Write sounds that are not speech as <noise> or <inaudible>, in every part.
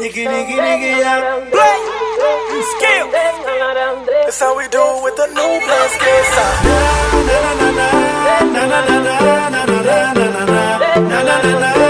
Nigga, nigga, nigga, yeah. Play. Skill. That's how we do with the new plus kids. Na na na na na na na na na na na na na na na na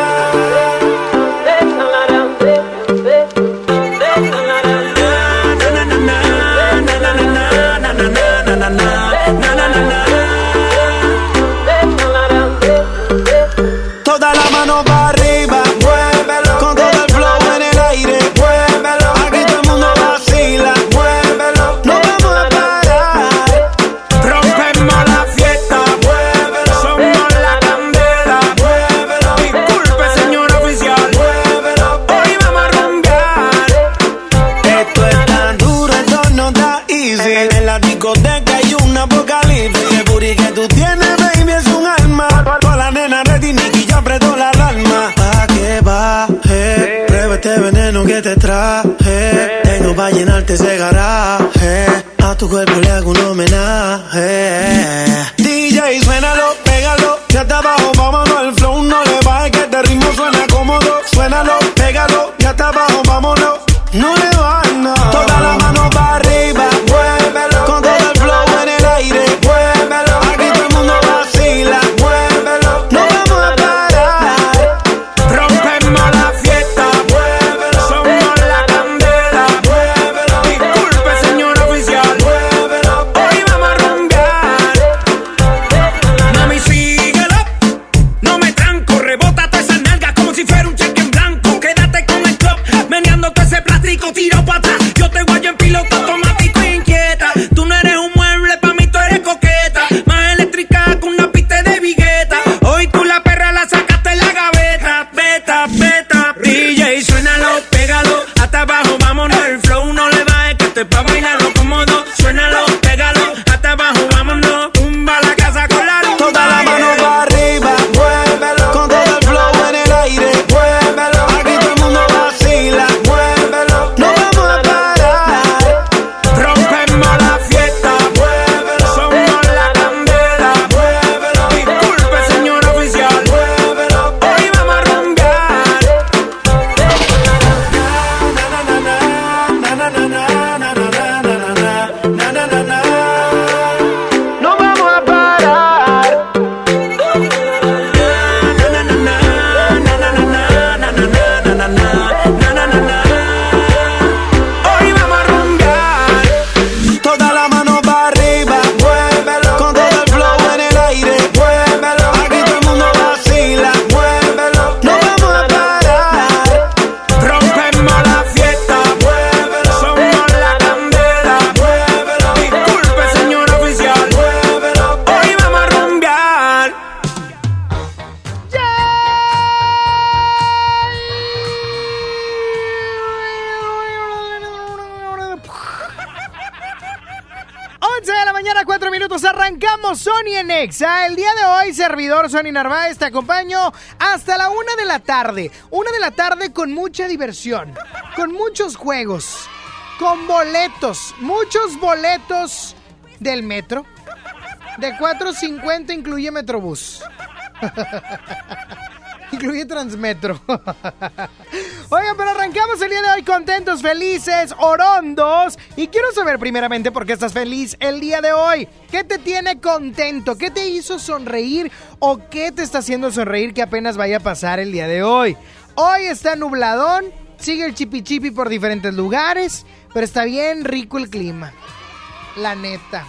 llenarte ese garaje. A tu cuerpo le hago un homenaje. DJ, suénalo, pégalo. Ya está abajo, vámonos. El flow no le baje, que este ritmo suena cómodo. Suénalo, pégalo. Ya está abajo, vámonos. No le arrancamos Sony en Exa. El día de hoy, servidor Sony Narváez, te acompaño hasta la una de la tarde. Una de la tarde con mucha diversión, con muchos juegos, con boletos, muchos boletos del metro. De 4.50 incluye Metrobús. <laughs> Incluye Transmetro. <laughs> Oigan, pero arrancamos el día de hoy contentos, felices, orondos. Y quiero saber primeramente por qué estás feliz el día de hoy. ¿Qué te tiene contento? ¿Qué te hizo sonreír? ¿O qué te está haciendo sonreír que apenas vaya a pasar el día de hoy? Hoy está nubladón, sigue el chipi chipi por diferentes lugares, pero está bien rico el clima. La neta.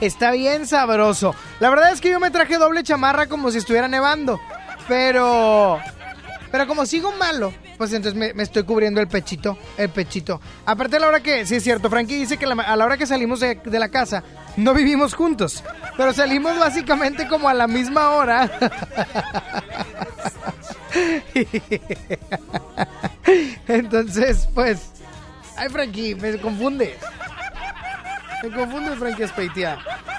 Está bien sabroso. La verdad es que yo me traje doble chamarra como si estuviera nevando. Pero. Pero como sigo malo, pues entonces me, estoy cubriendo el pechito, el pechito. Aparte a la hora que, sí es cierto, Frankie dice que a la hora que salimos de, la casa no vivimos juntos, pero salimos básicamente como a la misma hora. <laughs> entonces, pues, ay Frankie, me confunde. Me confunde Frankie Speitia.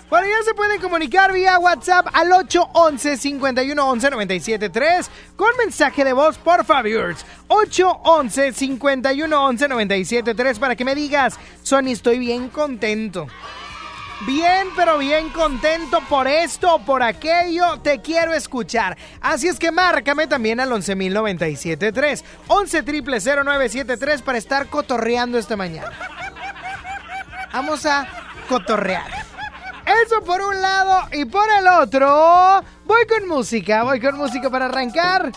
Bueno, ya se pueden comunicar vía WhatsApp al 811 511 973 con mensaje de voz, por favor. 811 511 973 para que me digas, Sony, estoy bien contento. Bien, pero bien contento por esto por aquello. Te quiero escuchar. Así es que márcame también al 11.097.3. 11 0973 para estar cotorreando esta mañana. Vamos a cotorrear. Eso por un lado y por el otro, voy con música, voy con música para arrancar.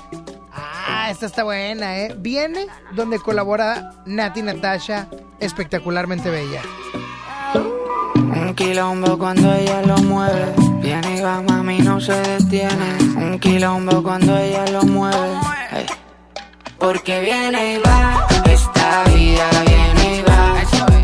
Ah, esta está buena, ¿eh? Viene donde colabora Nati Natasha, espectacularmente bella. Un quilombo cuando ella lo mueve. Viene y va, mami, no se detiene. Un quilombo cuando ella lo mueve. Porque viene y va, esta vida viene y va.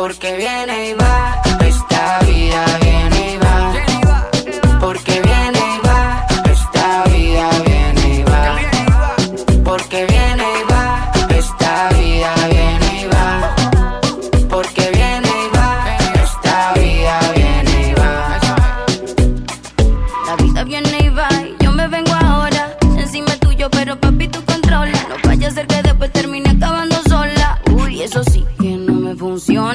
Porque viene y va. Esta vida viene y va. Porque viene y va. Esta vida viene y va. Porque viene y va. Esta vida viene y va. Porque viene y va. Esta vida viene y va. La vida viene y va. Yo me vengo ahora. Encima tuyo, pero papi, tú controla. No vaya a ser que después termine acabando sola. Uy, eso sí que no me funciona.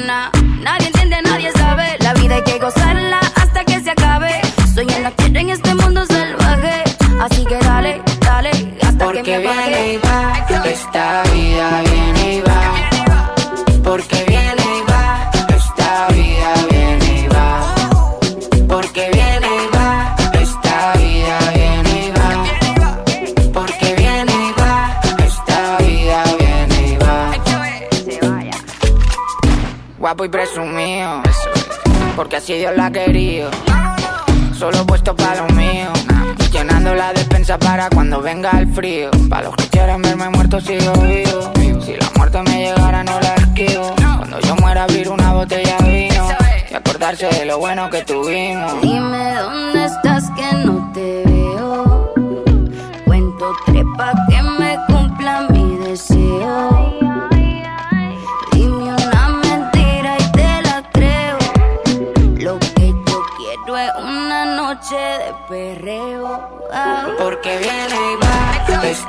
Que gozarla hasta que se acabe. Soy en la tierra en este mundo salvaje. Así que dale, dale, hasta Porque que me viene apague. y va. Esta vida viene y va. Porque viene y va. Esta vida viene y va. Porque viene y va. Esta vida viene y va. Porque viene y va. Esta vida viene y va. Guapo y presumido. Porque así Dios la ha querido. Solo puesto para lo mío. Llenando la despensa para cuando venga el frío. Para los que quieren verme muerto sigo vivo. Si la muerte me llegara no la esquivo. Cuando yo muera abrir una botella de vino. Y acordarse de lo bueno que tuvimos. Dime dónde estás que no te veo. Cuento trepa que me cumpla mi deseo.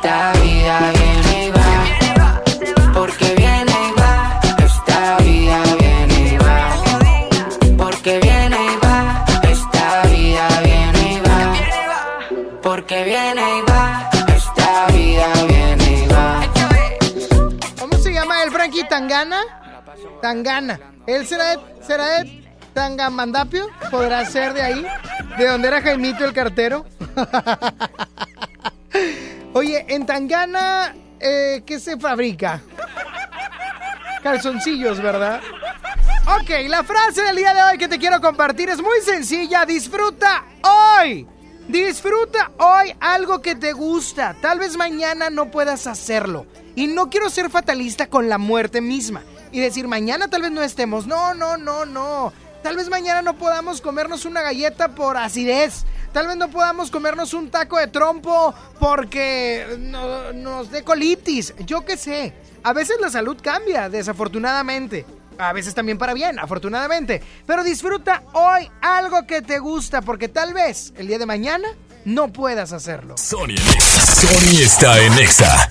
Esta vida viene y va. Porque viene y va. Esta vida viene y va. Porque viene y va. Esta vida viene y va. Porque viene y va. Esta vida viene y va. ¿Cómo se llama el Frankie Tangana? Tangana. ¿Él será de, será de Tangamandapio? ¿Podrá ser de ahí? ¿De donde era Jaimito el cartero? <laughs> Oye, en Tangana, eh, ¿qué se fabrica? Calzoncillos, ¿verdad? Ok, la frase del día de hoy que te quiero compartir es muy sencilla. Disfruta hoy. Disfruta hoy algo que te gusta. Tal vez mañana no puedas hacerlo. Y no quiero ser fatalista con la muerte misma. Y decir, mañana tal vez no estemos. No, no, no, no. Tal vez mañana no podamos comernos una galleta por acidez. Tal vez no podamos comernos un taco de trompo porque no- nos dé colitis. Yo qué sé. A veces la salud cambia, desafortunadamente. A veces también para bien, afortunadamente. Pero disfruta hoy algo que te gusta porque tal vez el día de mañana no puedas hacerlo. Sony. Sony está en Exa.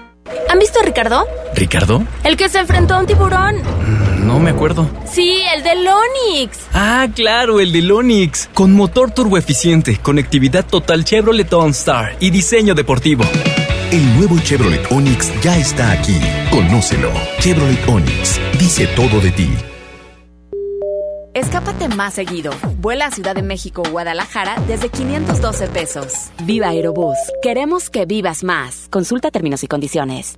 ¿Han visto a Ricardo? ¿Ricardo? El que se enfrentó a un tiburón. No me acuerdo. Sí, el del Onix. Ah, claro, el del Onix. Con motor turboeficiente, conectividad total Chevrolet OnStar y diseño deportivo. El nuevo Chevrolet Onix ya está aquí. Conócelo. Chevrolet Onix dice todo de ti. Escápate más seguido. Vuela a Ciudad de México o Guadalajara desde 512 pesos. Viva Aerobús. Queremos que vivas más. Consulta términos y condiciones.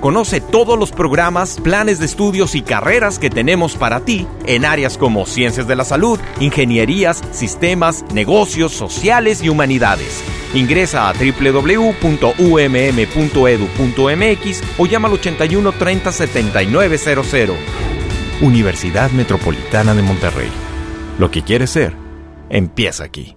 Conoce todos los programas, planes de estudios y carreras que tenemos para ti en áreas como ciencias de la salud, ingenierías, sistemas, negocios, sociales y humanidades. Ingresa a www.umm.edu.mx o llama al 81 30 7900. Universidad Metropolitana de Monterrey. Lo que quieres ser, empieza aquí.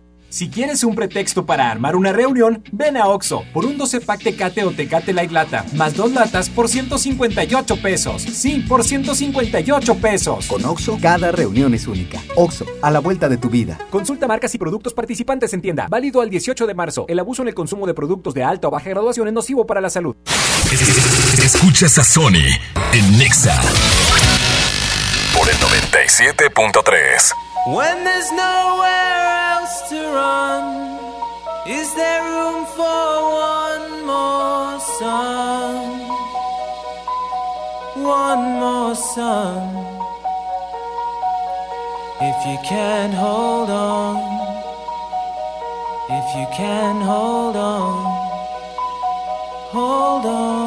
Si quieres un pretexto para armar una reunión, ven a Oxo por un 12 pack Tecate o Tecate Light Lata, más dos latas por 158 pesos. Sí, por 158 pesos. Con Oxo, cada reunión es única. Oxo, a la vuelta de tu vida. Consulta marcas y productos participantes en tienda. Válido al 18 de marzo. El abuso en el consumo de productos de alta o baja graduación es nocivo para la salud. Escuchas a Sony en Nexa por el 97.3. to run, is there room for one more sun? One more sun. If you can hold on, if you can hold on, hold on.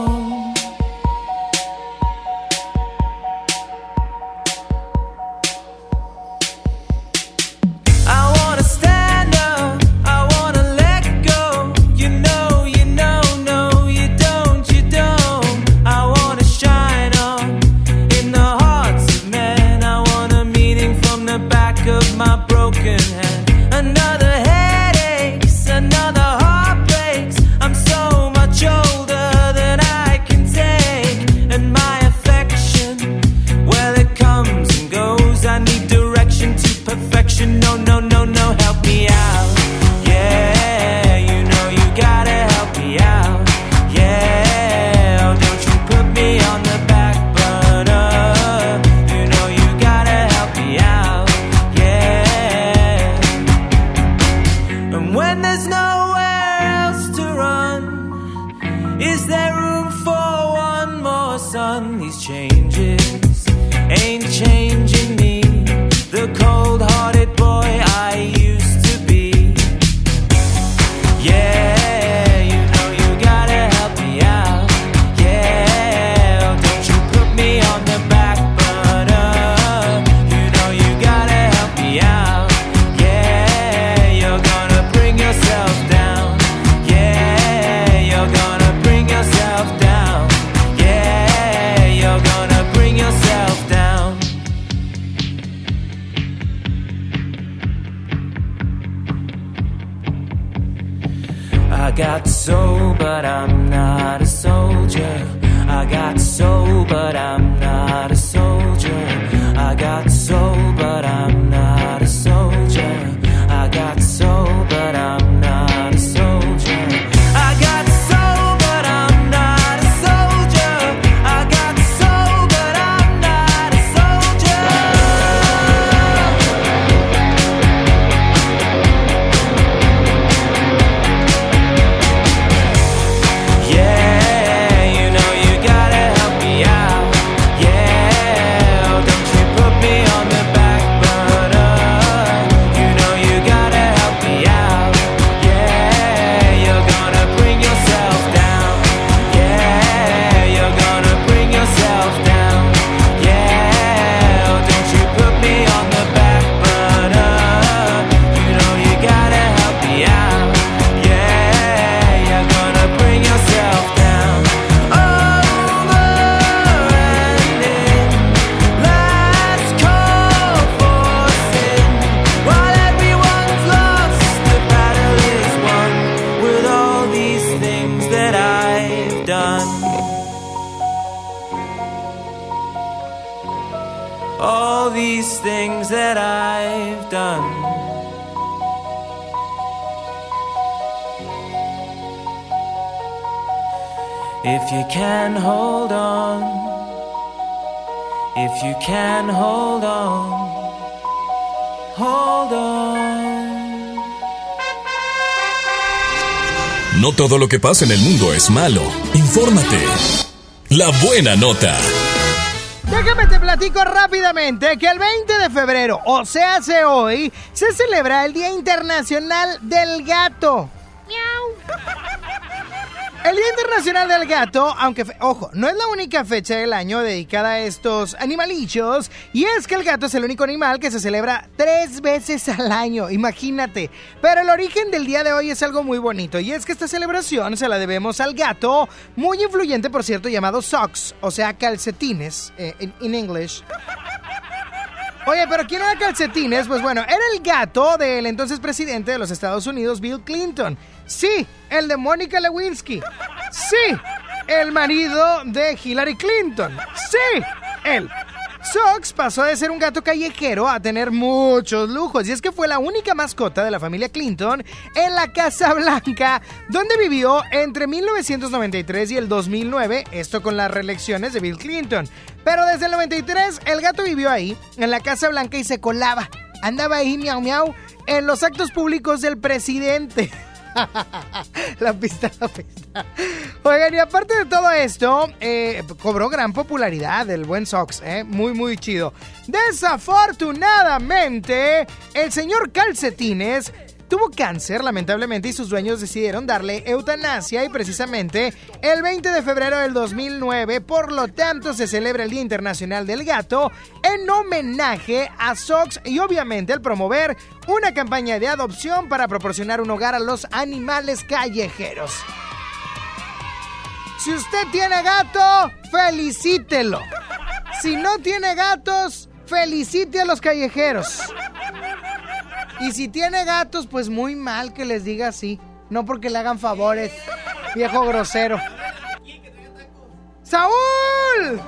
Soul, but I'm not a soldier. I got soul, but I'm not a todo lo que pasa en el mundo es malo. Infórmate. La buena nota. Déjame te platico rápidamente que el 20 de febrero, o sea, hace hoy, se celebra el Día Internacional del Gato. Internacional del Gato, aunque, ojo, no es la única fecha del año dedicada a estos animalillos, y es que el gato es el único animal que se celebra tres veces al año, imagínate. Pero el origen del día de hoy es algo muy bonito, y es que esta celebración se la debemos al gato, muy influyente, por cierto, llamado socks, o sea, calcetines, eh, en in English. Oye, pero ¿quién era Calcetines? Pues bueno, era el gato del entonces presidente de los Estados Unidos, Bill Clinton. Sí, el de Mónica Lewinsky. Sí, el marido de Hillary Clinton. Sí, él. Sox pasó de ser un gato callejero a tener muchos lujos y es que fue la única mascota de la familia Clinton en la Casa Blanca, donde vivió entre 1993 y el 2009, esto con las reelecciones de Bill Clinton. Pero desde el 93 el gato vivió ahí, en la Casa Blanca y se colaba. Andaba ahí miau miau en los actos públicos del presidente. <laughs> la pista, la pista. Oigan, y aparte de todo esto, eh, cobró gran popularidad el buen Sox, ¿eh? Muy, muy chido. Desafortunadamente, el señor Calcetines tuvo cáncer, lamentablemente, y sus dueños decidieron darle eutanasia y precisamente el 20 de febrero del 2009, por lo tanto, se celebra el Día Internacional del Gato en homenaje a Sox y obviamente al promover una campaña de adopción para proporcionar un hogar a los animales callejeros. Si usted tiene gato, felicítelo. Si no tiene gatos, felicite a los callejeros. Y si tiene gatos, pues muy mal que les diga así. No porque le hagan favores, viejo grosero. ¡Saúl!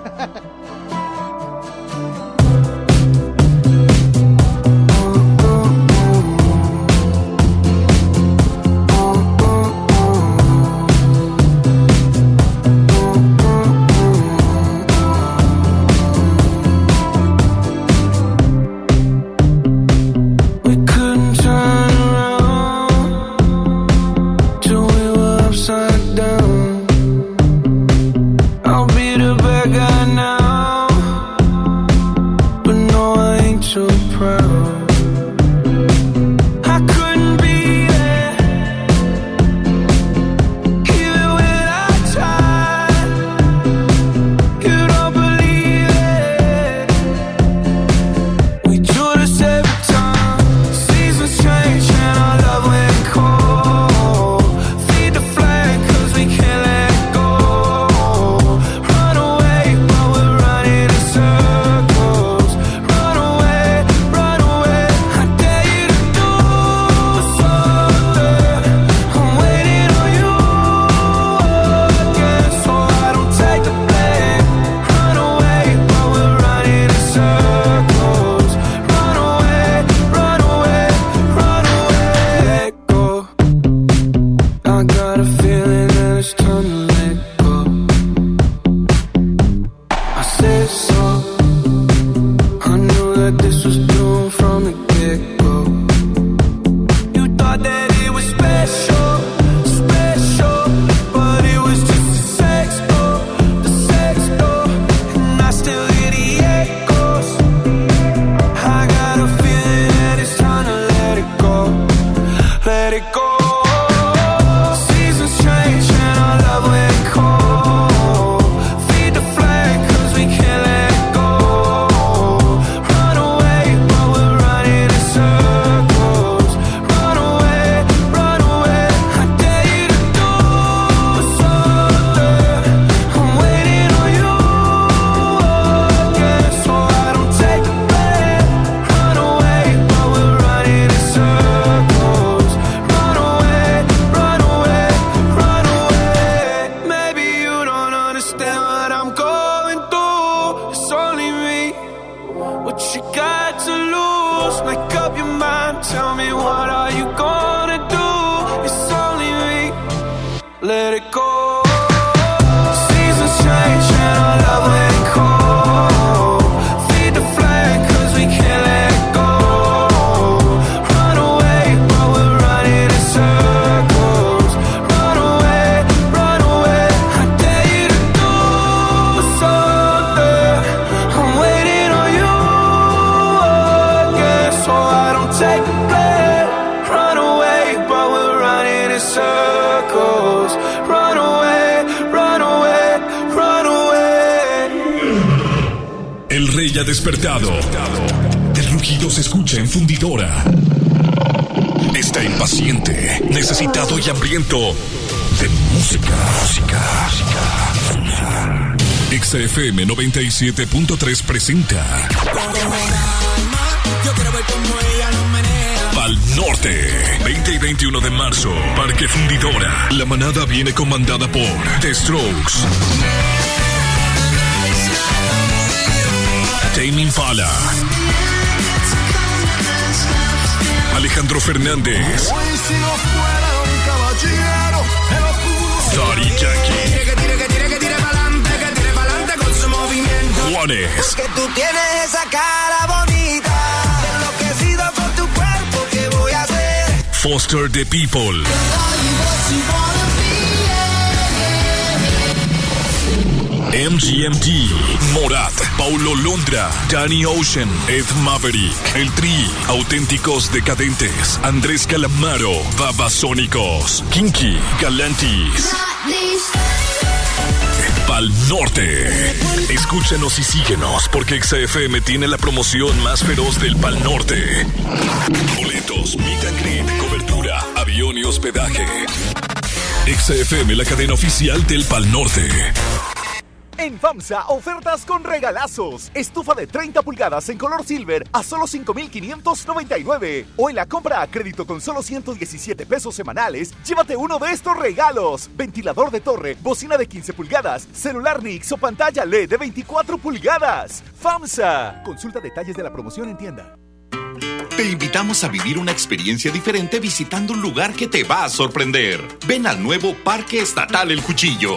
97.3 presenta. Pal Norte. 20 y 21 de marzo, Parque Fundidora. La manada viene comandada por The Strokes. Tame Impala. Alejandro Fernández. Hoy si Juanes. Que tú tienes esa cara bonita. Enloquecido con tu cuerpo, ¿qué voy a hacer? Foster the People. MGMT, Morat, Paulo Londra, Danny Ocean, Ed Maverick, El Tri, Auténticos Decadentes, Andrés Calamaro, Babasónicos, Kinky, Galantis. Pal Norte. Escúchanos y síguenos porque XFM tiene la promoción más feroz del Pal Norte. Boletos, meet cobertura, avión y hospedaje. XFM, la cadena oficial del Pal Norte. En FAMSA, ofertas con regalazos. Estufa de 30 pulgadas en color silver a solo 5,599. O en la compra a crédito con solo 117 pesos semanales, llévate uno de estos regalos. Ventilador de torre, bocina de 15 pulgadas, celular Nix o pantalla LED de 24 pulgadas. FAMSA. Consulta detalles de la promoción en tienda. Te invitamos a vivir una experiencia diferente visitando un lugar que te va a sorprender. Ven al nuevo Parque Estatal El Cuchillo.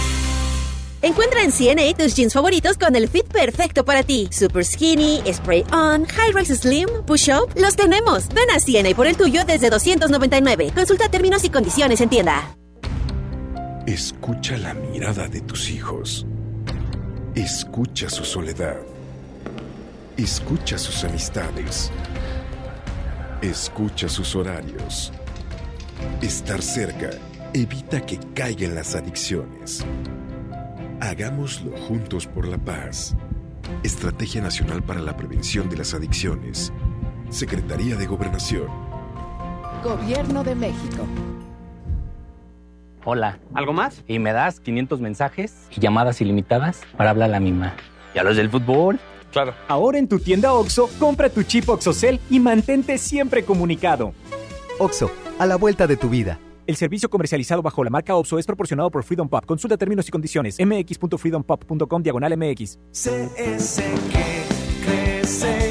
Encuentra en CNA tus jeans favoritos con el fit perfecto para ti. Super skinny, spray on, high rise slim, push up, los tenemos. Ven a CNA por el tuyo desde 299. Consulta términos y condiciones en tienda. Escucha la mirada de tus hijos. Escucha su soledad. Escucha sus amistades. Escucha sus horarios. Estar cerca evita que caigan las adicciones. Hagámoslo juntos por la paz. Estrategia Nacional para la Prevención de las Adicciones. Secretaría de Gobernación. Gobierno de México. Hola. ¿Algo más? Y me das 500 mensajes y llamadas ilimitadas para hablar a la misma. ¿Y a los del fútbol? Claro. Ahora en tu tienda OXO, compra tu chip OXOCEL y mantente siempre comunicado. Oxo, a la vuelta de tu vida. El servicio comercializado bajo la marca OPSO es proporcionado por Freedom Pop. Consulta términos y condiciones. mx.freedompop.com diagonal mx. CS que crece,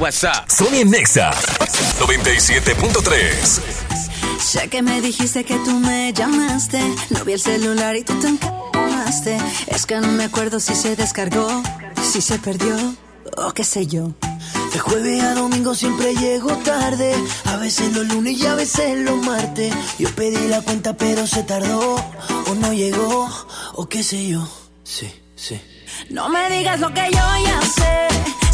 WhatsApp. Sony Nexa 97.3. Sé que me dijiste que tú me llamaste. No vi el celular y tú te encamaste. Es que no me acuerdo si se descargó, si se perdió o qué sé yo. De jueves a domingo siempre llego tarde. A veces los lunes y a veces los martes. Yo pedí la cuenta pero se tardó. O no llegó, o qué sé yo. Sí, sí. No me digas lo que yo ya sé.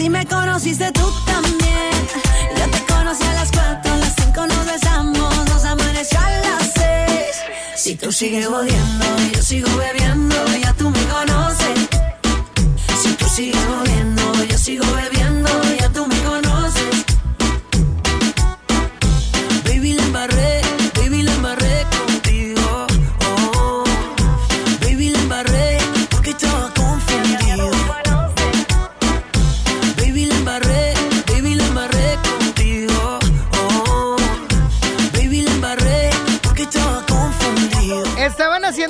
Si me conociste tú también. Yo te conocí a las 4, a las 5 nos besamos, nos amaneció a las 6. Si tú sigues odiando, yo sigo bebiendo, ya tú me conoces. Si tú sigues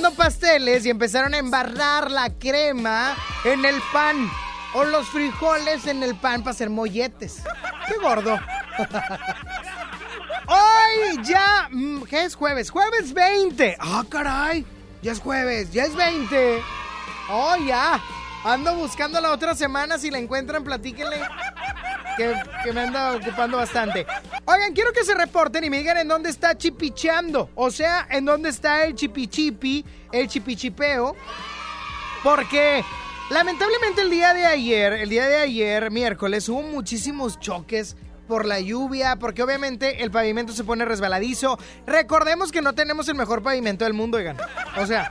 haciendo pasteles y empezaron a embarrar la crema en el pan o los frijoles en el pan para hacer molletes. ¡Qué gordo! <laughs> Hoy ya, mm, ¿qué es jueves? Jueves 20. ¡Ah, caray! Ya es jueves, ya es 20. ¡Oh, ya! Ando buscando la otra semana. Si la encuentran, platíquenle. Que, que me anda ocupando bastante. Oigan, quiero que se reporten y me digan en dónde está chipicheando. O sea, en dónde está el chipichipi, el chipichipeo. Porque lamentablemente el día de ayer, el día de ayer, miércoles, hubo muchísimos choques por la lluvia, porque obviamente el pavimento se pone resbaladizo. Recordemos que no tenemos el mejor pavimento del mundo, oigan. O sea,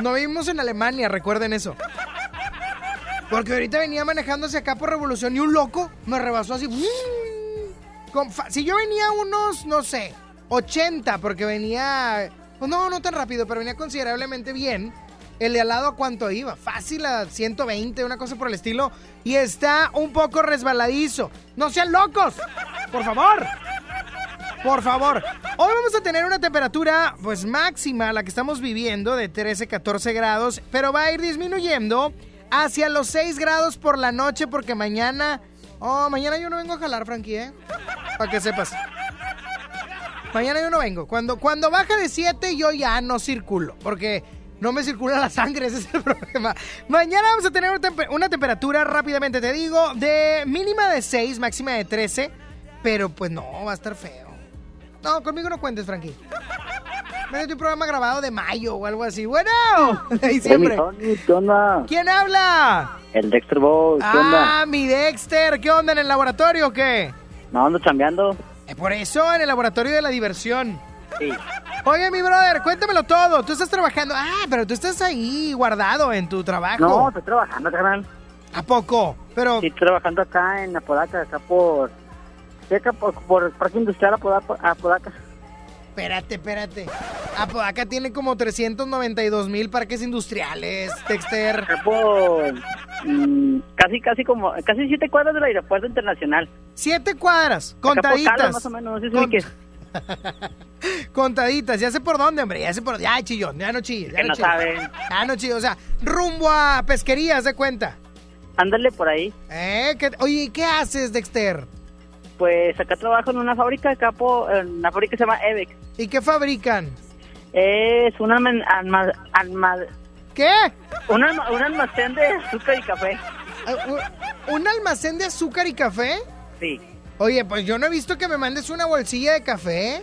no vivimos en Alemania, recuerden eso. Porque ahorita venía manejándose acá por Revolución y un loco me rebasó así. Con si yo venía unos, no sé, 80, porque venía. Pues no, no tan rápido, pero venía considerablemente bien. El de al lado, ¿a cuánto iba? Fácil a 120, una cosa por el estilo. Y está un poco resbaladizo. ¡No sean locos! ¡Por favor! Por favor. Hoy vamos a tener una temperatura, pues máxima, la que estamos viviendo, de 13, 14 grados, pero va a ir disminuyendo hacia los 6 grados por la noche, porque mañana. Oh, mañana yo no vengo a jalar, Frankie, ¿eh? Para que sepas. Mañana yo no vengo. Cuando, cuando baja de 7, yo ya no circulo, porque no me circula la sangre, ese es el <laughs> problema. Mañana vamos a tener una, tempe- una temperatura, rápidamente te digo, de mínima de 6, máxima de 13, pero pues no, va a estar feo. No, conmigo no cuentes, Frankie. Un programa grabado de mayo o algo así. Bueno, <laughs> ¿qué onda? ¿Quién habla? El Dexter Boy, ¿qué onda? Ah, mi Dexter. ¿Qué onda en el laboratorio o qué? No, ando chambeando. Eh, por eso, en el laboratorio de la diversión. Sí. Oye, mi brother, cuéntamelo todo. Tú estás trabajando. Ah, pero tú estás ahí guardado en tu trabajo. No, estoy trabajando, carnal. ¿A poco? Pero. Sí, estoy trabajando acá en Apodaca, acá por... acá por, por el Parque Industrial Apodaca. Apodaca. Espérate, espérate. Ah, pues acá tiene como 392 mil parques industriales, Dexter. Acá por... mm, casi, casi como... Casi siete cuadras del aeropuerto internacional. Siete cuadras, Acá por contaditas. Calo, más o menos, no sé si Con- ubiques. <laughs> Contaditas, ya sé por dónde, hombre, ya sé por Ya, chillón, ya no chilles. Ya Que no chilles. saben. Ya no chilles, o sea, rumbo a pesquerías, de cuenta. Ándale por ahí. ¿Eh? ¿Qué- oye, ¿y ¿qué haces, Dexter? Pues acá trabajo en una fábrica, acá por... En una fábrica que se llama Evex. ¿Y qué fabrican? Es un alma... ¿Qué? Un, alma- un almacén de azúcar y café. ¿Un, un almacén de azúcar y café? Sí. Oye, pues yo no he visto que me mandes una bolsilla de café.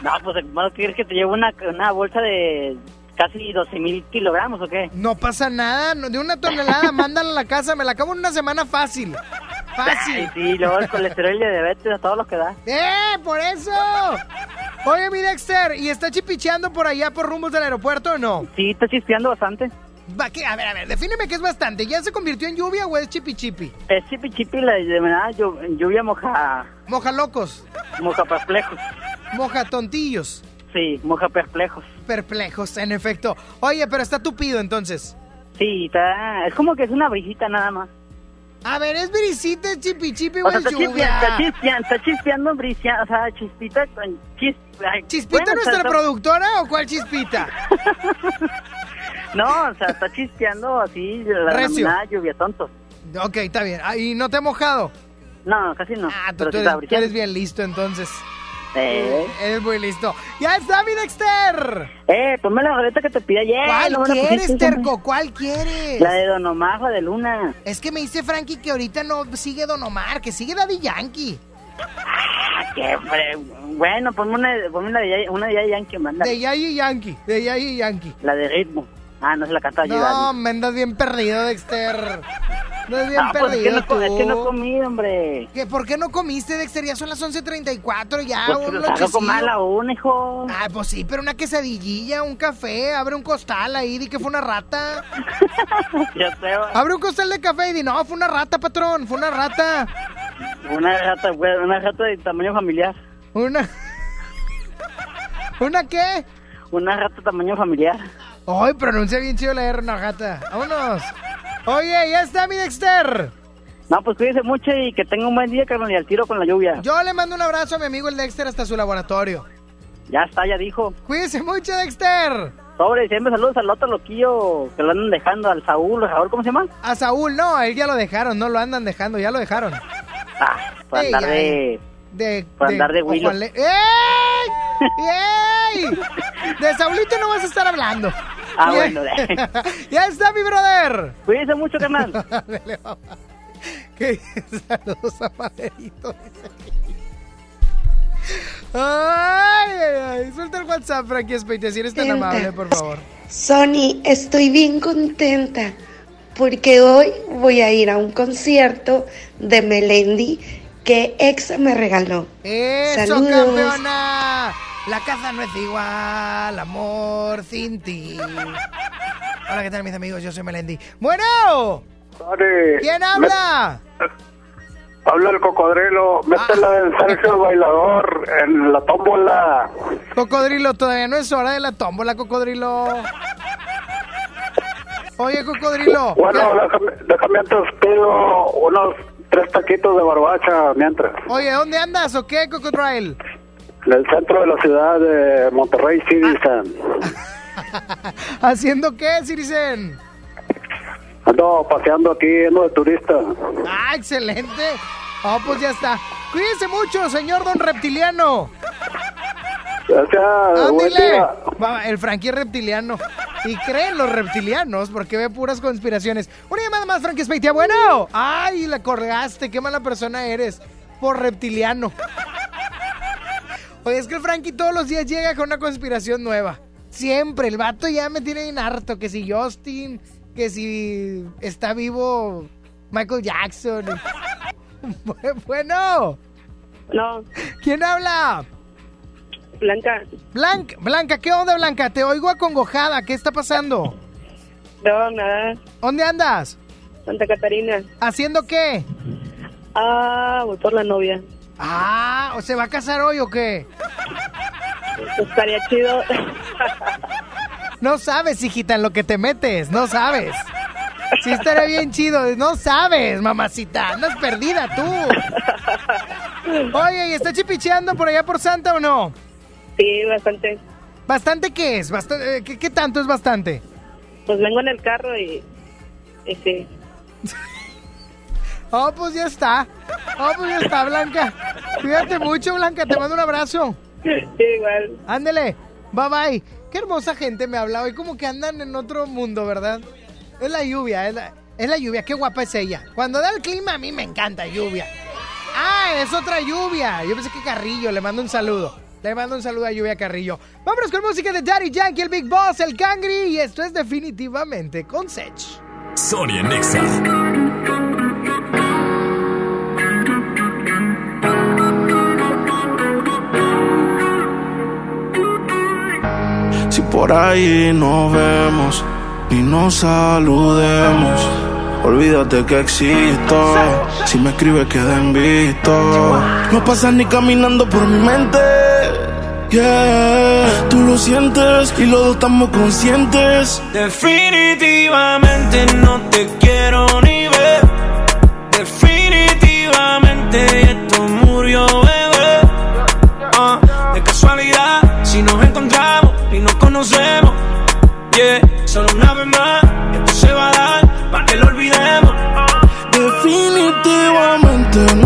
No, pues hermano, ¿qué quieres que te lleve una, una bolsa de casi 12 mil kilogramos o qué? No pasa nada, de una tonelada, <laughs> mándala a la casa, me la acabo en una semana fácil. Fácil. Ay, sí, luego el colesterol y la diabetes, a todo lo que da. ¡Eh! ¡Por eso! Oye, mi Dexter, ¿y está chipicheando por allá por rumbos del aeropuerto o no? Sí, está chispeando bastante. Va, ¿qué? A ver, a ver, defíneme qué es bastante. ¿Ya se convirtió en lluvia o es chipi chipi? Es chipi chipi, la de verdad, llu- lluvia moja... Moja locos. Moja perplejos. Moja tontillos. Sí, moja perplejos. Perplejos, en efecto. Oye, pero está tupido entonces. Sí, está... Es como que es una brisita nada más. A ver, ¿es brisita, es chipi chipi o O sea, está chispeando, está chispeando, brisa, o sea, chispita con chis... ay, ¿Chispita bueno, nuestra productora o cuál chispita? <laughs> No, o sea, está chispeando así, la lluvia tonto. ok, está bien. Ah, ¿Y no te ha mojado? No, casi no. Ah, tú, tú eres, tú eres bien listo entonces. Eh. Eres muy listo. ¡Ya está mi Dexter! Eh, ponme la roleta que te pide ayer. ¿Cuál no quieres, pusiste. Terco? ¿Cuál quieres? La de Don Omar, la de Luna. Es que me dice Frankie que ahorita no sigue Don Omar, que sigue Daddy Yankee. Ah, qué. Bueno, ponme una, ponme una de Yay- una de Yankee, manda. De Yankee, de Yankee. La de ritmo. Ah, no se la canta yo. No, me andas bien perdido, Dexter. No es bien Ah, pues es que perdido no, co- es que no tú. comí, hombre. ¿Qué, ¿Por qué no comiste, Dexter? Ya son las 11.34, ya. Pues un que lo mala una, hijo. Ah, pues sí, pero una quesadillilla, un café, abre un costal ahí, di que fue una rata. <laughs> Ya sé, va. Abre un costal de café y di, no, fue una rata, patrón, fue una rata. Una rata, güey, una rata de tamaño familiar. Una... <laughs> ¿Una qué? Una rata de tamaño familiar. Ay, pronuncia bien chido la R, una gata. Vámonos. Oye, ya está mi Dexter. No, pues cuídese mucho y que tenga un buen día, carnal, y al tiro con la lluvia. Yo le mando un abrazo a mi amigo el Dexter hasta su laboratorio. Ya está, ya dijo. Cuídese mucho, Dexter. Sobre, siempre saludos al otro loquillo que lo andan dejando, al Saúl, ¿o Saúl, ¿cómo se llama? A Saúl, no, a él ya lo dejaron, no lo andan dejando, ya lo dejaron. Ah, por andar de... De, Por andar de Willow. ¡Ey! ¡Ey! De Saulito no vas a estar hablando. Ah, Ya- bueno. <laughs> ya está, mi brother. Cuídese mucho, carnal. <laughs> Ándale, mamá. ¿Qué? Saludos a Maderito. Ay, ay, ay. Suelta el WhatsApp, Frankie Espeite, si eres tan amable, por favor. Sony, estoy bien contenta porque hoy voy a ir a un concierto de Melendi que ex me regaló. ¡Eso, Saludos. campeona! La caza no es igual, amor sin ti. Hola, ¿qué tal, mis amigos? Yo soy Melendi. Bueno, ¿quién habla? Habla el cocodrilo, métela del Sergio el Bailador en la tómbola. Cocodrilo, todavía no es hora de la tómbola, cocodrilo. Oye, cocodrilo. Bueno, déjame, déjame antes pido unos tres taquitos de barbacha mientras. Oye, ¿dónde andas o qué, cocodrilo? En el centro de la ciudad de Monterrey Citizen. <laughs> ¿Haciendo qué, Siricen? Ando paseando aquí, ando de turista. Ah, excelente. Oh, pues ya está. Cuídense mucho, señor don reptiliano. Gracias. Va, el Frankie reptiliano. Y creen los reptilianos porque ve puras conspiraciones. Una llamada más, Frankie Speitia. Bueno. Ay, la colgaste. Qué mala persona eres. Por reptiliano. Oye, es que el Frankie todos los días llega con una conspiración nueva. Siempre. El vato ya me tiene bien harto. Que si Justin, que si está vivo Michael Jackson. <laughs> bueno. No. ¿Quién habla? Blanca. Blanca, Blanca, ¿qué onda, Blanca? Te oigo acongojada, ¿qué está pasando? No, nada. ¿Dónde andas? Santa Catarina. ¿Haciendo qué? Ah, voy por la novia. Ah, ¿o se va a casar hoy o qué? Estaría chido. No sabes, hijita, en lo que te metes, no sabes. Sí estaría bien chido, no sabes, mamacita, andas perdida tú. Oye, ¿y está chipicheando por allá por Santa o no? Sí, bastante. ¿Bastante qué es? Bastante, eh, ¿qué, qué tanto es bastante? Pues vengo en el carro y... y sí. <laughs> Oh, pues ya está. Oh, pues ya está, Blanca. Cuídate mucho, Blanca, te mando un abrazo. igual. Ándele, bye bye. Qué hermosa gente me habla hoy, como que andan en otro mundo, ¿verdad? Es la lluvia, es la, es la lluvia, qué guapa es ella. Cuando da el clima a mí me encanta lluvia. Ah, es otra lluvia. Yo pensé que Carrillo, le mando un saludo. Le mando un saludo a Lluvia Carrillo. Vámonos con música de Daddy Yankee, el Big Boss, el Cangri. Y esto es definitivamente con Sech. Sonia Nexa. Por ahí nos vemos y nos saludemos, olvídate que existo. Si me escribes, queda en visto. No pasas ni caminando por mi mente. Yeah, tú lo sientes y los dos estamos conscientes. Definitivamente no te quiero ni ver. Definitivamente nos. Yeah, solo una vez más, esto se va a dar para que lo olvidemos. Definitivamente no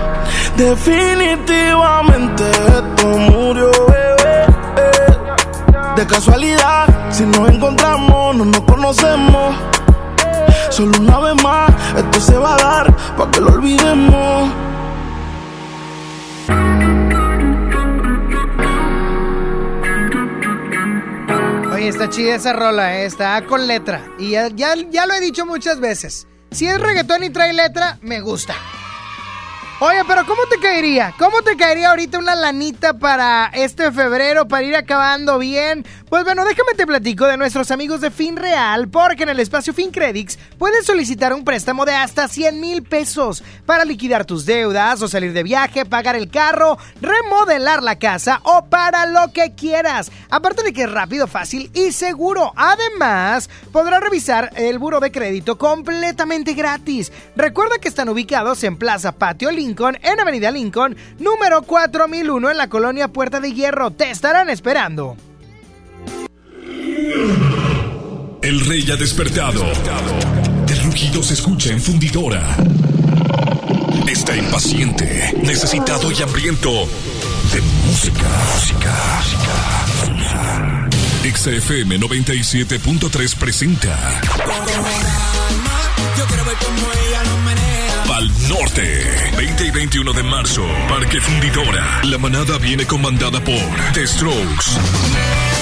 Definitivamente esto murió, bebé. De casualidad, si nos encontramos, no nos conocemos. Solo una vez más, esto se va a dar para que lo olvidemos. Oye, está chida esa rola, eh, está con letra. Y ya, ya, ya lo he dicho muchas veces. Si es reggaetón y trae letra, me gusta. Oye, pero ¿cómo te caería? ¿Cómo te caería ahorita una lanita para este febrero, para ir acabando bien? Pues bueno, déjame te platico de nuestros amigos de FinReal, porque en el espacio FinCredits puedes solicitar un préstamo de hasta 100 mil pesos para liquidar tus deudas o salir de viaje, pagar el carro, remodelar la casa o para lo que quieras. Aparte de que es rápido, fácil y seguro. Además, podrás revisar el buro de crédito completamente gratis. Recuerda que están ubicados en Plaza Patio Lincoln, en Avenida Lincoln, número 4001 en la colonia Puerta de Hierro. Te estarán esperando. El rey ha despertado. El rugido se escucha en fundidora. Está impaciente, necesitado y hambriento de música. Música. XFM 97.3 presenta. Pal Norte. 20 y 21 de marzo, Parque Fundidora. La manada viene comandada por The Strokes.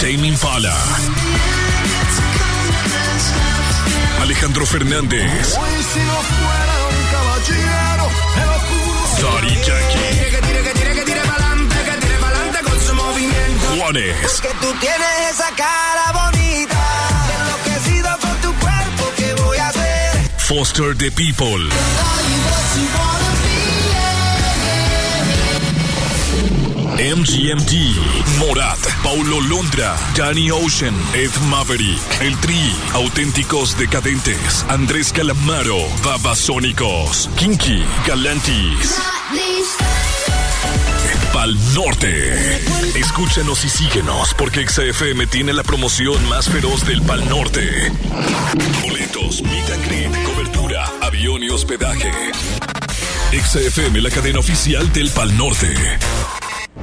Tame Impala. Alejandro Fernández. Daddy Yankee. Juanes. Que tú tienes esa cara bonita. Enloquecido con tu cuerpo, ¿qué voy a hacer? Foster the People. MGMT, Morat, Paulo Londra, Danny Ocean, Ed Maverick, El Tri, Auténticos Decadentes, Andrés Calamaro, Babasónicos, Kinky, Galantis. Pal Norte. Escúchanos y síguenos porque XFM tiene la promoción más feroz del Pal Norte. Boletos, meet and cobertura, avión y hospedaje. XFM, la cadena oficial del Pal Norte.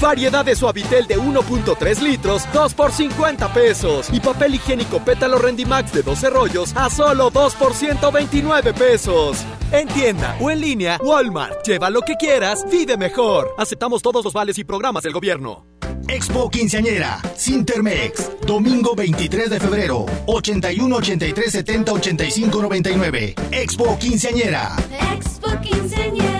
Variedad de suavitel de 1.3 litros, 2 por 50 pesos. Y papel higiénico pétalo Rendimax de 12 rollos a solo 2 por 129 pesos. En tienda o en línea, Walmart. Lleva lo que quieras, vive mejor. Aceptamos todos los vales y programas del gobierno. Expo Quinceañera, Sintermex, domingo 23 de febrero, 81 83 70 85 99. Expo Quinceañera. Expo Quinceañera.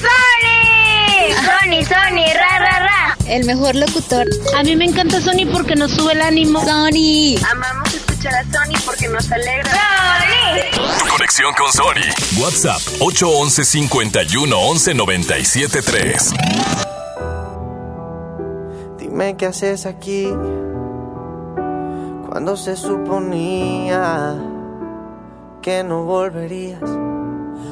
¡Sony! Sony, Sony, ra, ra, ra. El mejor locutor. A mí me encanta Sony porque nos sube el ánimo. Sony. Amamos escuchar a Sony porque nos alegra. ¡Sony! Conexión con Sony. WhatsApp 811 51 11 97 3. Dime qué haces aquí cuando se suponía que no volverías.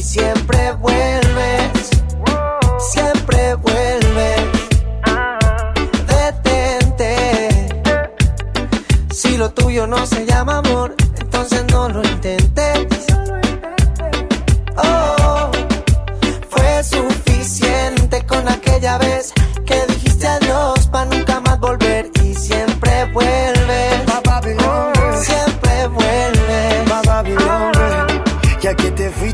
Volver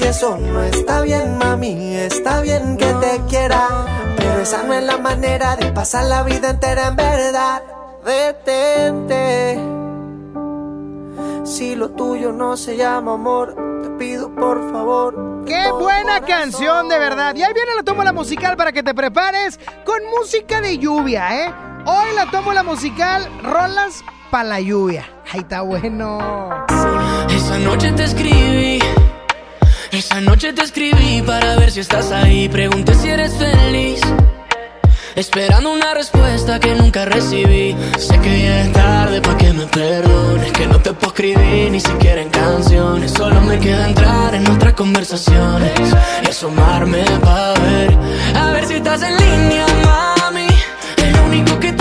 Y eso no está bien, mami. Está bien que te quiera, pero esa no es la manera de pasar la vida entera en verdad. Detente. Si lo tuyo no se llama amor, te pido por favor. ¡Qué buena canción, de verdad! Y ahí viene la tómbola musical para que te prepares con música de lluvia, ¿eh? Hoy la tómbola musical, rolas para la lluvia. ¡Ay, está bueno! Esa noche te escribí, esa noche te escribí para ver si estás ahí. Pregunté si eres feliz, esperando una respuesta que nunca recibí. Sé que ya es tarde para que me perdones, que no te puedo escribir ni siquiera en canciones. Solo me queda entrar en nuestras conversaciones y asomarme para ver, a ver si estás en línea, mami. Es lo único que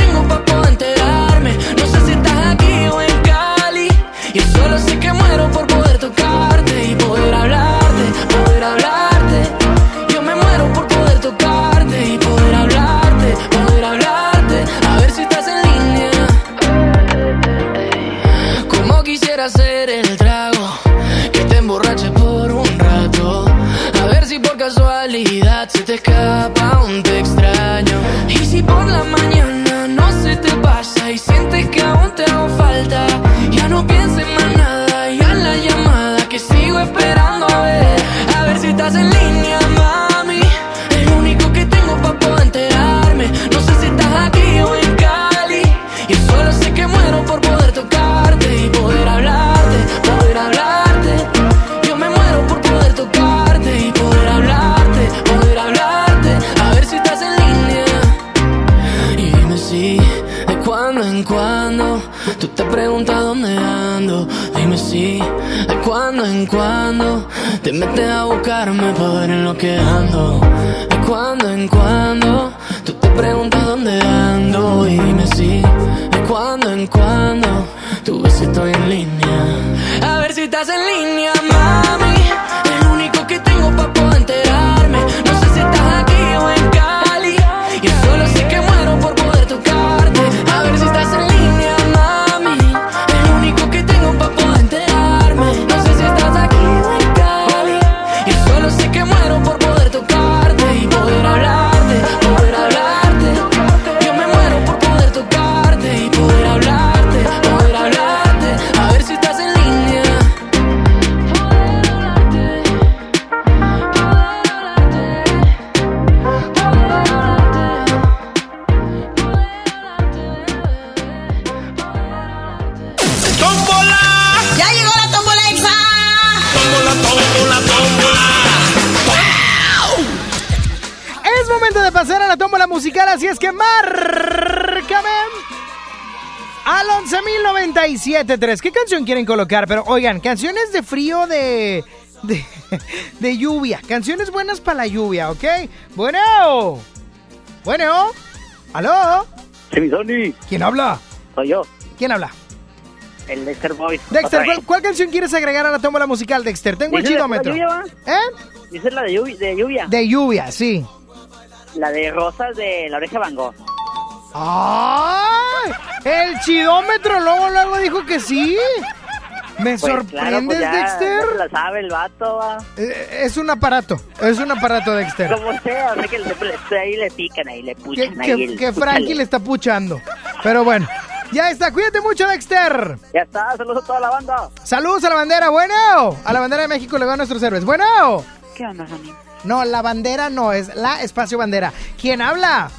hacer el trago que te emborrache por un rato. A ver si por casualidad se te escapa un te extraño. Y si por la mañana no se te pasa y sientes que aún te hago falta, ya no pienses más nada. Ya la llamada que sigo esperando 11.097.3. ¿Qué canción quieren colocar? Pero oigan, canciones de frío de, de, <laughs> de lluvia. Canciones buenas para la lluvia, ¿ok? Bueno. Bueno. ¿Aló? Sí, mi Sony. ¿Quién habla? Soy yo, ¿Quién habla? el Dexter Boy. Dexter, ¿cuál, canción quieres agregar a la tómbola musical, Dexter? Tengo el ¿Dices la chidómetro. lluvia, va? ¿Eh? La de lluvia, de lluvia. De lluvia, sí. La de rosas de la oreja Van Gogh. ¡Ay! El chidómetro luego, luego dijo que sí. ¿Me Pues, claro, sorprendes, pues ya, Dexter? la sabe el vato, va. Eh, Es un aparato, es un aparato, Dexter. Como sea, o sea que le, le- ahí le pican, ahí le puchan. que, ahí el- que Frankie le está puchando. Pero bueno, ya está. Cuídate mucho, Dexter. Ya está, saludos a toda la banda. Saludos a la bandera. Bueno, a la bandera de México le va a nuestros héroes. Bueno. ¿Qué onda, Sony? No, la bandera no, es la espacio bandera. ¿Quién habla?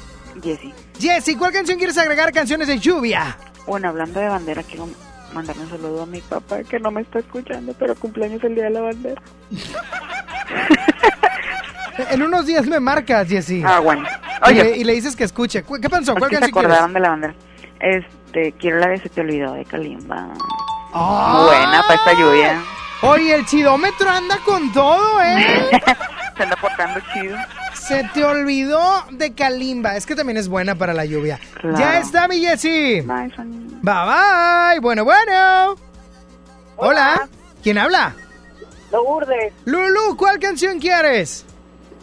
Jessy. Jessy, ¿cuál canción quieres agregar? Canciones de lluvia. Bueno, hablando de bandera, quiero mandarle un saludo a mi papá que no me está escuchando, pero cumpleaños el día de la bandera. <laughs> En unos días me marcas, Jessy. Ah, bueno. Y Oye. le, y le dices que escuche. ¿Cu- ¿Qué pasó? ¿Por ¿Cuál se canción quieres? acordaron de la bandera? Este, quiero la de Se te olvidó de Kalimba. Muy buena para esta lluvia. Oye, el chidómetro anda con todo, ¿eh? <laughs> Se anda portando chido. Se te olvidó de Kalimba. Es que también es buena para la lluvia. Claro. Ya está, mi Jessy. Bye. Bye, bye. Bueno, bueno. Hola. ¿Quién habla? Lourdes, Lulu, ¿cuál canción quieres?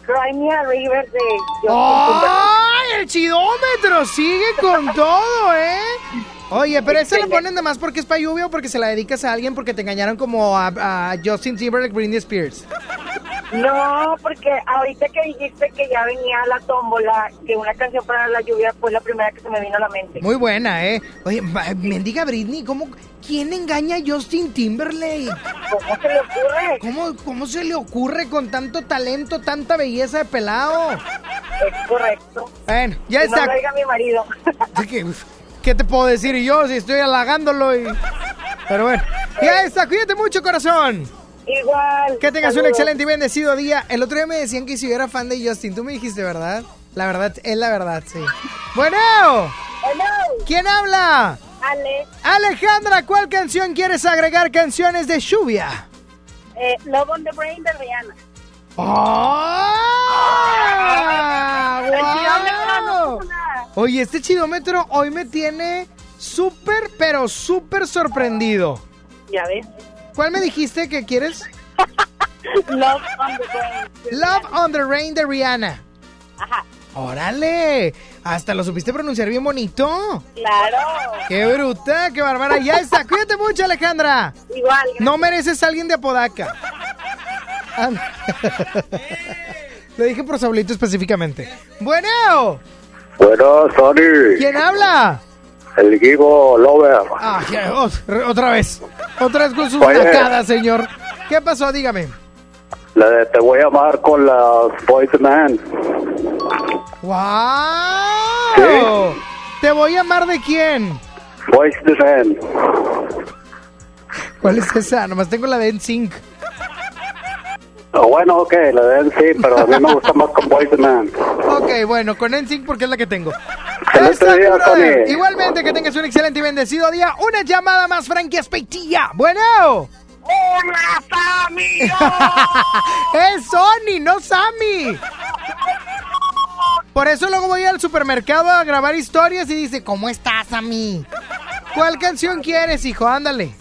Cry Me a River de ¡Ay, el chidómetro! Sigue con <laughs> todo, ¿eh? Oye, pero esa le ponen de más porque es para lluvia o porque se la dedicas a alguien porque te engañaron como a, a Justin Timberlake, Britney Spears. No, porque ahorita que dijiste que ya venía la tómbola, que una canción para la lluvia fue la primera que se me vino a la mente. Muy buena, ¿eh? Oye, mendiga Britney, ¿cómo, ¿quién engaña a Justin Timberlake? ¿Cómo se le ocurre? ¿Cómo, ¿Cómo se le ocurre con tanto talento, tanta belleza de pelado? Es correcto. Bueno, ya Que está. No lo diga mi marido. Así que, uf, ¿Qué te puedo decir yo si estoy halagándolo? Y... Pero bueno, ya está. Cuídate mucho, corazón. Igual. Que tengas un excelente y bendecido día. El otro día me decían que si yo era fan de Justin, tú me dijiste, ¿verdad? La verdad, es la verdad, sí. Bueno, ¿quién habla? Ale, Alejandra, ¿cuál canción quieres agregar? Canciones de lluvia. eh, Love on the Brain de Rihanna. Puso nada. Oye, este chidómetro hoy me tiene súper, pero súper sorprendido. Ya ves. ¿Cuál me dijiste que quieres? <laughs> Love on the Brain. Love on the Rain de Rihanna. Ajá. ¡Órale! Hasta lo supiste pronunciar bien bonito. Claro. ¡Qué bruta! ¡Qué bárbara! Ya está. <laughs> Cuídate mucho, Alejandra. Igual. No mereces a alguien de Apodaca. Ah, Lo dije por Saulito específicamente. Bueno, Bueno, Sony. ¿quién habla? El Gigo Lover. Ah, ya, otra vez. Otra vez con sus Oye. nacadas, señor. ¿Qué pasó? Dígame. La de Te voy a amar con las Boys Man. ¡Wow! ¿Te voy a amar de quién? Boys the Man. ¿Cuál es esa? Nomás tengo la de NSYNC. Bueno, ok, la de sí, pero a mí me gusta más con Boys Man. Ok, bueno, con NSYNC porque es la que tengo. Excelente día. Tony. Igualmente, que tengas un excelente y bendecido día. Una llamada más, Frankie Espeitilla. Bueno. ¡Hola, Sammy! <laughs> es Sony, no Sammy. Por eso luego voy al supermercado a grabar historias y dice, ¿cómo estás, Sammy? ¿Cuál canción quieres, hijo? Ándale.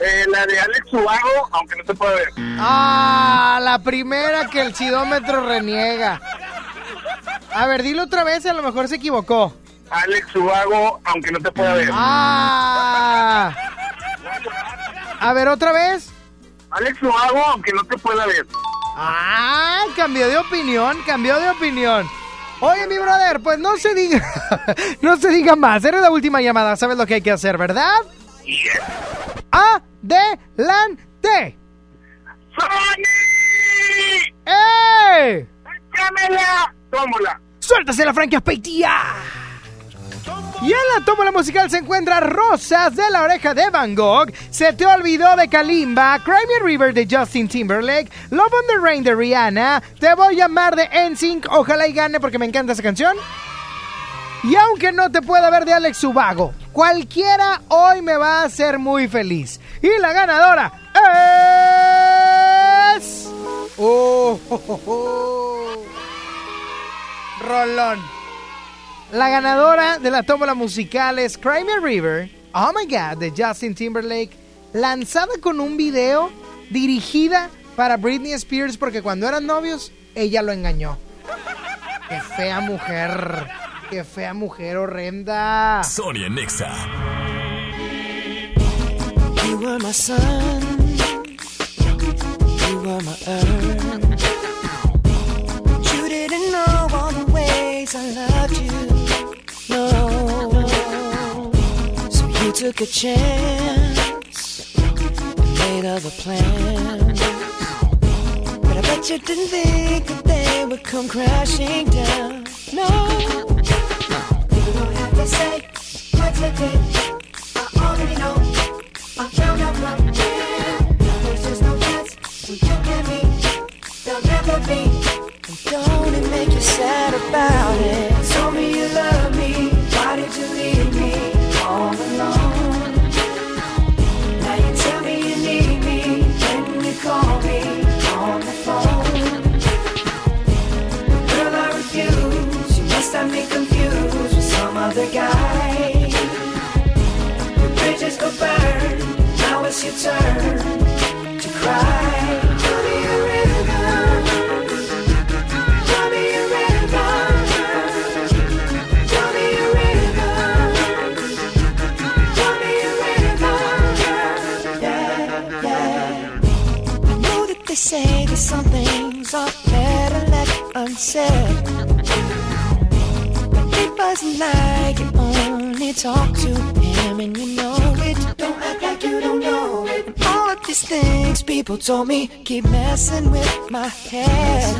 Eh, la de Alex Ubago, aunque no se puede ver. Ah, la primera que el chidómetro reniega. A ver, dilo otra vez, a lo mejor se equivocó. Alex Ubago, aunque no te pueda ver. Ah. A ver, otra vez. Alex Ubago, aunque no te pueda ver. Ah, cambió de opinión, cambió de opinión. Oye, mi brother, pues no se diga, <laughs> no se diga más. Eres la última llamada, sabes lo que hay que hacer, ¿verdad? Adelante. ¡Eh! ¡Cámela! ¡Tómala! ¡Suéltase la franquia peitía! Y en la tómbola musical se encuentra Rosas de la oreja de Van Gogh, Se te olvidó de Kalimba, Cry Me River de Justin Timberlake, Love on the Rain de Rihanna, Te voy a amar de NSYNC, ojalá y gane porque me encanta esa canción. Y aunque no te pueda ver de Alex Subago, cualquiera hoy me va a hacer muy feliz. Y la ganadora es... Oh, oh, <laughs> oh. Rolón. La ganadora de la tómbola musical es Cry Me River, Oh My God, de Justin Timberlake, lanzada con un video dirigida para Britney Spears porque cuando eran novios, ella lo engañó. Qué fea mujer, qué fea mujer horrenda. Sonia Nexa. You were my sun, you were my earth. You didn't know all the ways I loved you, no. So you took a chance, and made other plans. But I bet you didn't think that they would come crashing down, no. To say what did, I already know. I found out here. There's just no chance when you and me. There'll never be. Don't it make you sad about it? Told me you love me. Some other guy. The bridges go burn. Now it's your turn to cry. Me a me a me a me a. Yeah, yeah. I know that they say that some things are better left unsaid. Like you only talk to him and you know it. Don't act like you don't know it. And all of these things people told me keep messing with my head.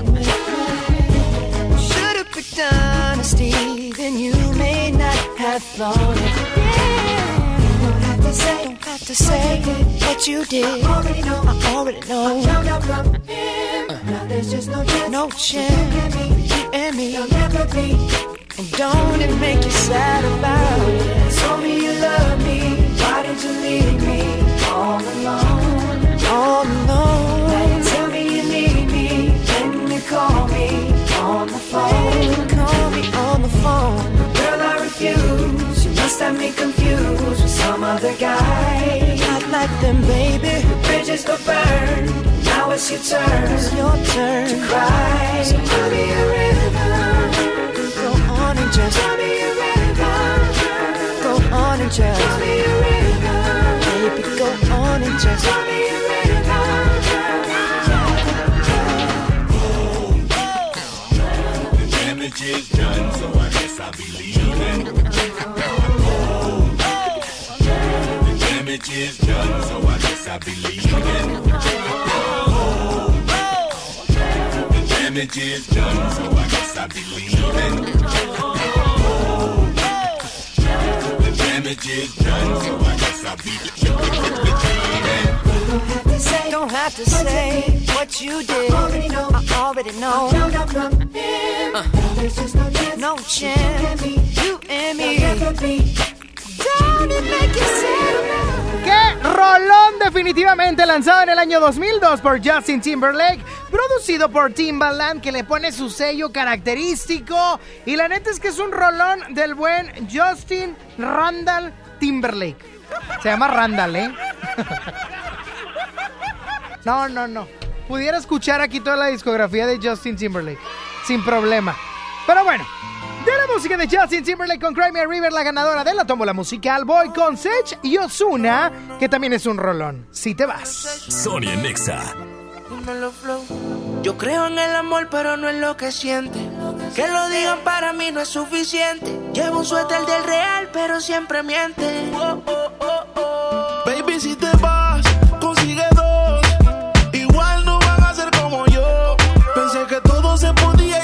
Should've picked honesty, then you may not have thought it. Yeah. Don't have to say, don't have to say what you did. I already know. I already know. I found out from him. Uh-huh. Now there's just no chance. No chance. You and me. There'll never be. And don't it make you sad about it? Told me you love me. Why did you leave me all alone? All alone. Now you tell me you need me. Then you call me on the phone. Call me on the phone. Girl, I refuse. You must have me confused with some other guy. Not like them, baby. Bridges go burn. Now it's your turn. It's your turn to cry. So tell me a river. Go on and just tell me a river. Go on and just tell me a river. Baby, go on and just tell me a The damage is done, so I guess I'll be leaving. The damage is done, so I guess I'll be leaving. The damage is done, so I guess I'll be leaving. Damage is done, so I guess I'll be leaving. Don't have to say what you did. I already know. I already know. Uh, There's just no chance. No chance. You and me. Don't it make you sad? ¡Qué rolón! Definitivamente lanzado en el año 2002 por Justin Timberlake, producido por Timbaland, que le pone su sello característico. Y la neta es que es un rolón del buen Justin Randall Timberlake. Se llama Randall, ¿eh? <laughs> No, no, no. Pudiera escuchar aquí toda la discografía de Justin Timberlake. Sin problema. Pero bueno. De la música de Justin Timberlake con Cry Me River, la ganadora de la tómbola musical, voy con Sech y Osuna, que también es un rolón. Si te vas. Sonia Nexa. Yo creo en el amor, pero no en lo que siente. Que lo digan para mí no es suficiente. Llevo un suéter del real, pero siempre miente. Oh, oh, oh, oh. Baby, si te vas, consigue dos. Igual no van a ser como yo. Pensé que todo se podía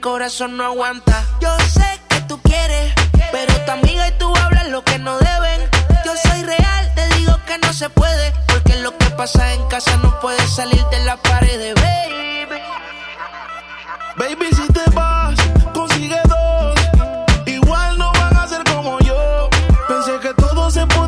corazón no aguanta. Yo sé que tú quieres, pero tu amiga y tú hablan lo que no deben. Yo soy real, te digo que no se puede, porque lo que pasa en casa no puede salir de la pared, baby. Baby, si te vas, consigue dos. Igual no van a ser como yo. Pensé que todo se podía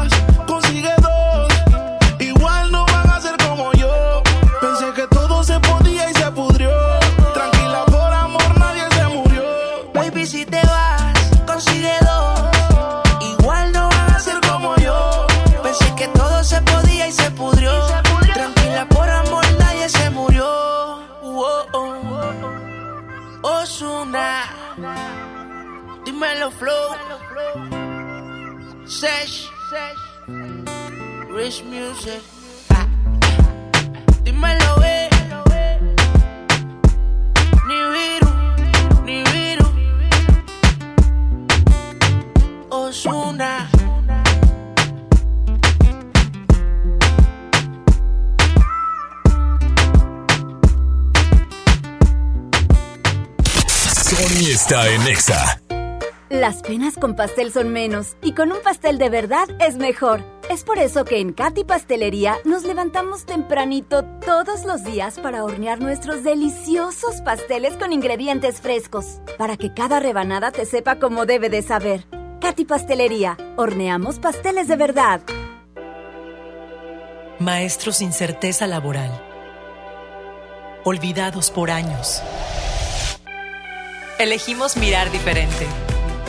dímelo flow. Sesh, Rich Music. Dímelo, eh. Ni. Osuna. Sony está en Exa. Las penas con pastel son menos y con un pastel de verdad es mejor. Es por eso que en Katy Pastelería nos levantamos tempranito todos los días para hornear nuestros deliciosos pasteles con ingredientes frescos, para que cada rebanada te sepa como debe de saber. Katy Pastelería, horneamos pasteles de verdad. Maestros sin certeza laboral. Olvidados por años. Elegimos mirar diferente.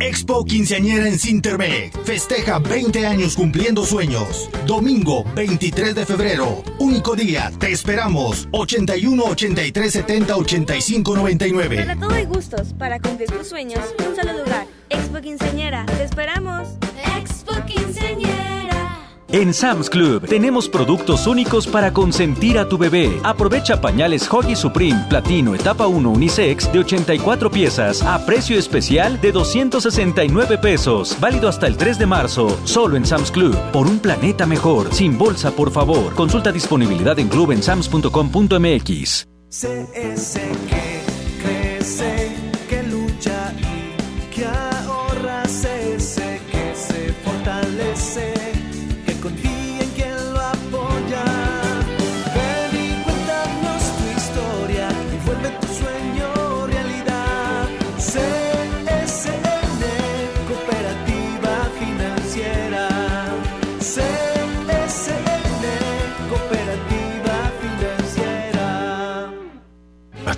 Expo Quinceañera en Cintermex. Festeja 20 años cumpliendo sueños. Domingo 23 de febrero. Único día. Te esperamos. 81 83 70 85 99. Para todo hay gustos. Para cumplir tus sueños, un solo lugar. Expo Quinceañera. Te esperamos. Expo Quinceañera. En Sam's Club tenemos productos únicos para consentir a tu bebé. Aprovecha pañales Hoggy Supreme Platino Etapa 1 Unisex de 84 piezas a precio especial de 269 pesos. Válido hasta el 3 de marzo. Solo en Sam's Club. Por un planeta mejor. Sin bolsa, por favor. Consulta disponibilidad en club en sams.com.mx.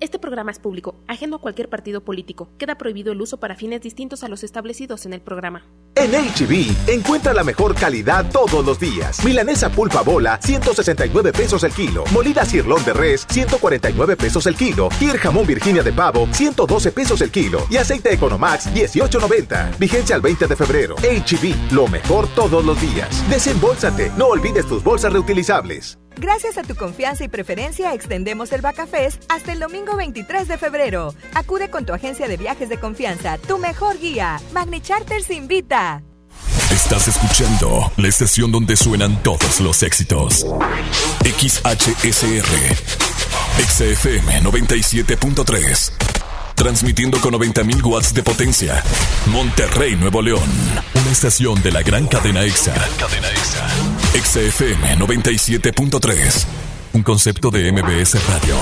Este programa es público, ajeno a cualquier partido político. Queda prohibido el uso para fines distintos a los establecidos en el programa. En HB, encuentra la mejor calidad todos los días. Milanesa pulpa bola, 169 pesos el kilo. Molida cirlón de res, 149 pesos el kilo. El jamón Virginia de pavo, 112 pesos el kilo. Y aceite Economax, 18.90. Vigencia al 20 de febrero. HB, lo mejor todos los días. Desembolsate, no olvides tus bolsas reutilizables. Gracias a tu confianza y preferencia, extendemos el Bacafest hasta el domingo 23 de febrero. Acude con tu agencia de viajes de confianza, tu mejor guía. Magni Charters invita. Estás escuchando la estación donde suenan todos los éxitos. XHSR. XFM 97.3. Transmitiendo con 90.000 watts de potencia. Monterrey, Nuevo León. Una estación de la gran cadena EXA. cadena EXA. XFM 97.3. Un concepto de MBS Radio.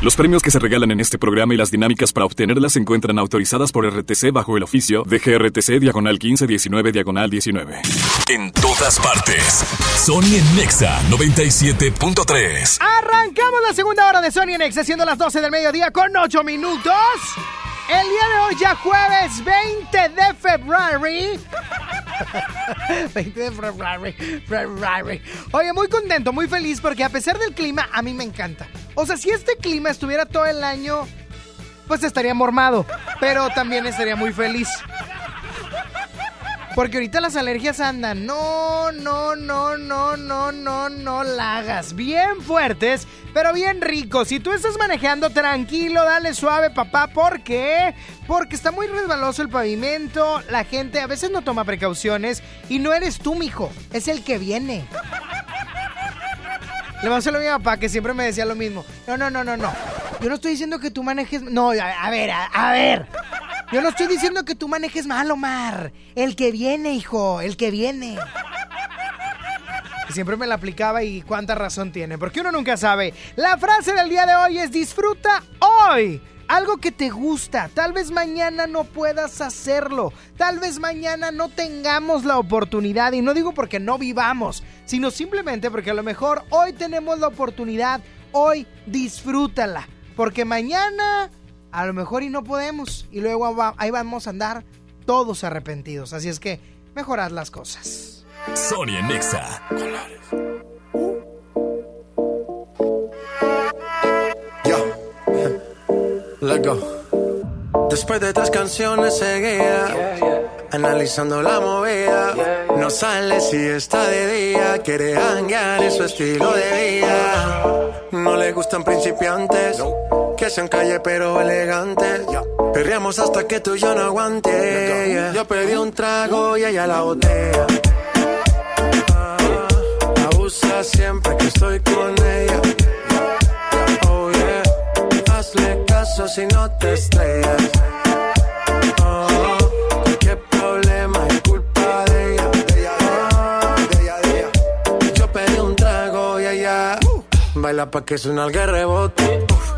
Los premios que se regalan en este programa y las dinámicas para obtenerlas se encuentran autorizadas por RTC bajo el oficio de GRTC Diagonal 1519 Diagonal 19. En todas partes. Sony en Nexa 97.3. Arrancamos la segunda hora de Sony en Nexa, siendo las 12 del mediodía con 8 minutos. El día de hoy ya jueves 20 de febrero. 20 de febrero. Oye, muy contento, muy feliz porque a pesar del clima, a mí me encanta. O sea, si este clima estuviera todo el año, pues estaría mormado. Pero también estaría muy feliz. Porque ahorita las alergias andan. No, no, no, no, no, no, no la hagas. Bien fuertes, pero bien ricos. Si tú estás manejando tranquilo, dale suave, papá. ¿Por qué? Porque está muy resbaloso el pavimento. La gente a veces no toma precauciones. Y no eres tú, mijo. Es el que viene. Le pasó lo a mi papá, que siempre me decía lo mismo. No, no, no, no, no. Yo no estoy diciendo que tú manejes. No, a, a ver, a, a ver. Yo no estoy diciendo que tú manejes mal, Omar. El que viene, hijo, el que viene. Siempre me la aplicaba y cuánta razón tiene, porque uno nunca sabe. La frase del día de hoy es disfruta hoy. Algo que te gusta, tal vez mañana no puedas hacerlo, tal vez mañana no tengamos la oportunidad, y no digo porque no vivamos, sino simplemente porque a lo mejor hoy tenemos la oportunidad, hoy disfrútala, porque mañana a lo mejor y no podemos. Y luego va- ahí vamos a andar todos arrepentidos. Así es que mejorad las cosas. Sony en Nexa. Let's go. Después de tres canciones seguidas, analizando la movida, no sale si está de día, quiere hanguear en su estilo de vida. No le gustan principiantes, que sean calle pero elegantes. Perreamos hasta que tú y yo no aguante. Yo pedí un trago y ella la botella. Ah, Abusa siempre que estoy con ella. Oh yeah, hazle caso si no te estrellas. Oh, cualquier problema es culpa de ella. Ah, Yo pedí un trago y ella uh, baila pa' que suena el rebote. Uf,